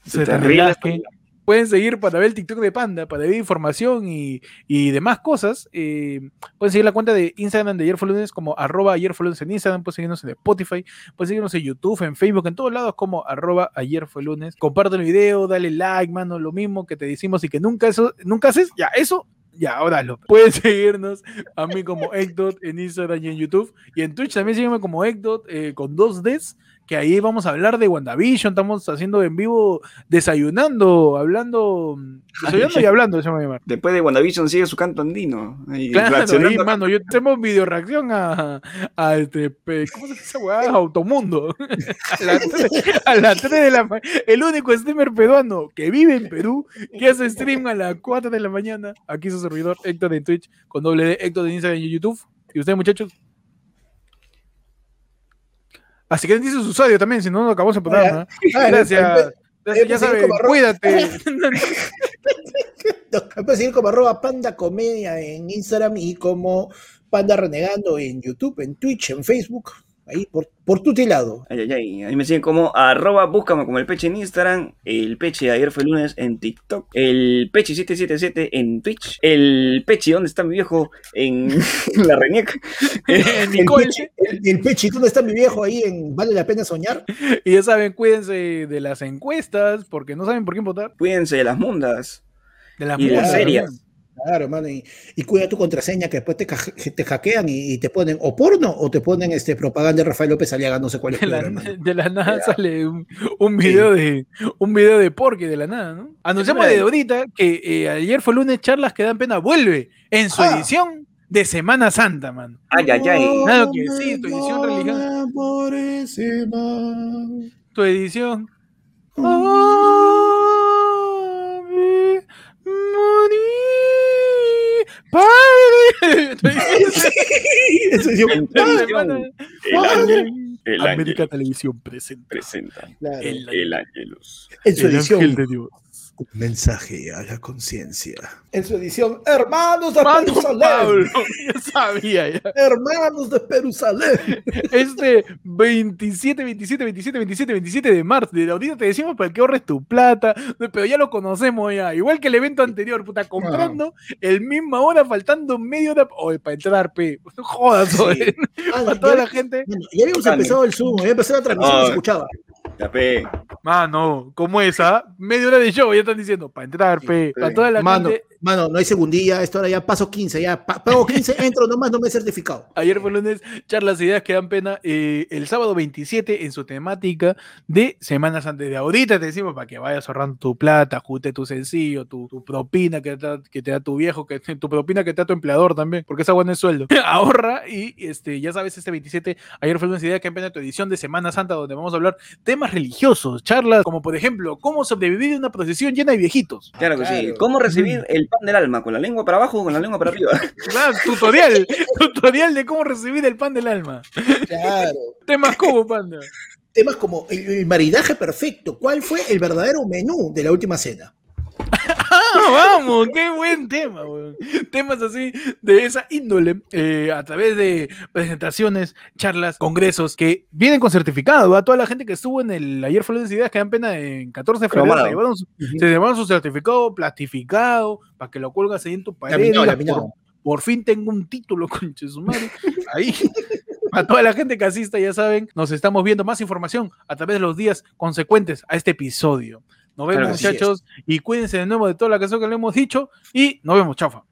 Se te te relaje. Pueden seguir para ver el TikTok de Panda, para ver información y, y demás cosas. eh, pueden seguir la cuenta de Instagram de Ayer fue lunes como arroba ayer fue lunes en Instagram. Pueden seguirnos en Spotify. Pueden seguirnos en YouTube, en Facebook, en todos lados como arroba ayer fue lunes. Comparte el video, dale like, mano, lo mismo que te decimos y que nunca eso, nunca haces. Ya, eso ya, ahora lo. Pueden seguirnos a mí como Ekdot en Instagram y en YouTube. Y en Twitch también sígueme como Ekdot eh, con dos Ds. Que ahí vamos a hablar de WandaVision. Estamos haciendo en vivo, desayunando, hablando. Desayunando y hablando, se llama. Después de WandaVision sigue su canto andino. ahí Claro, ahí, mano, yo tenemos video reacción a, a este, ¿cómo se llama esa weá? Automundo. A las 3, a las 3 de la mañana. El único streamer peruano que vive en Perú, que hace stream a las 4 de la mañana. Aquí su servidor, Héctor de Twitch, con doble D, Héctor de Instagram y YouTube. ¿Y ustedes, muchachos? Así que dice su usuario también, si no, no acabamos el programa. Gracias. Gracias, Ya saben, cuídate. Me puedes seguir como arroba panda comedia en Instagram y como panda renegando en YouTube, en Twitch, en Facebook. Ahí, por, por tu lado. Ay, ay, ay. Ahí me siguen como arroba, búscame como el peche en Instagram, el peche ayer fue lunes en TikTok, el peche 777 en Twitch, el peche ¿dónde está mi viejo? en la Reñeca. En El el, el peche, ¿dónde está mi viejo ahí en Vale la pena soñar? Y ya saben, cuídense de las encuestas, porque no saben por quién votar. Cuídense de las mundas. De las Y de mundas las serias. Claro, hermano, y, y cuida tu contraseña que después te, te hackean y, y te ponen o porno o te ponen este propaganda de Rafael López Aliaga, no sé cuál es De peor, la, de la nada Ya. sale un, un video de un video de porque de la nada, ¿no? Anunciamos de ahorita que eh, ayer fue lunes charlas que dan pena vuelve en su Ah. edición de Semana Santa, man. Ay, ay, ay. Claro que sí, tu edición religiosa. Por ese mal. Tu edición. Ave María, Padre. Eso Semana- el ángel, el América ángel Televisión presenta presenta claro. el, el ángelus. En su el edición, ángel de Dios. Un mensaje a la conciencia. En su edición, hermanos de Mano Jerusalén. Pablo, ya sabía ya. Hermanos de Jerusalén. Este 27, 27, 27, 27, 27 de marzo. De ahorita te decimos para que ahorres tu plata, pero ya lo conocemos ya. Igual que el evento anterior, puta, comprando el misma hora, faltando media hora. Oye, para entrar, pe. No jodas, Sí. oye. Ah, Para ya- toda la gente. ya habíamos empezado el Zoom, ya empezó la transmisión, Ah. se escuchaba. Ya, pe. Mano, como esa, media hora de show, ya están diciendo, para entrar, pe. Para toda la Mano, gente. Mano, no hay segundilla, esto ahora ya paso 15, ya pa- pago 15, entro nomás, no me he certificado. Ayer fue lunes, charlas ideas que dan pena. eh, el sábado 27 en su temática de Semanas antes de ahorita te decimos para que vayas ahorrando tu plata, ajuste tu sencillo, tu, tu propina que te, da, que te da tu viejo, que tu propina que te da tu empleador también, porque esa buena es sueldo. Ahorra y este, ya sabes, este 27, ayer fue lunes idea que dan pena tu edición de Semana Santa donde vamos a hablar temas religiosos, charlas como por ejemplo, cómo sobrevivir en una procesión llena de viejitos. Claro que sí. Claro. ¿Cómo recibir el pan del alma? ¿Con la lengua para abajo o con la lengua para arriba? Claro, tutorial, tutorial de cómo recibir el pan del alma. Claro. Temas como panda. Temas como el, el maridaje perfecto. ¿Cuál fue el verdadero menú de la última cena? Ah, vamos, qué buen tema, weón. Temas así de esa índole eh, a través de presentaciones, charlas, congresos que vienen con certificado. A toda la gente que estuvo en el ayer fue lunes ideas que dan pena en 14 de febrero, se llevaron, su, se llevaron su certificado plastificado para que lo cuelgas ahí en tu pared. Por, por fin tengo un título, madre. Ahí. A toda la gente que asista, ya saben, nos estamos viendo más información a través de los días consecuentes a este episodio. Nos vemos, muchachos, y cuídense de nuevo de toda la canción que le hemos dicho. Y nos vemos, chafa.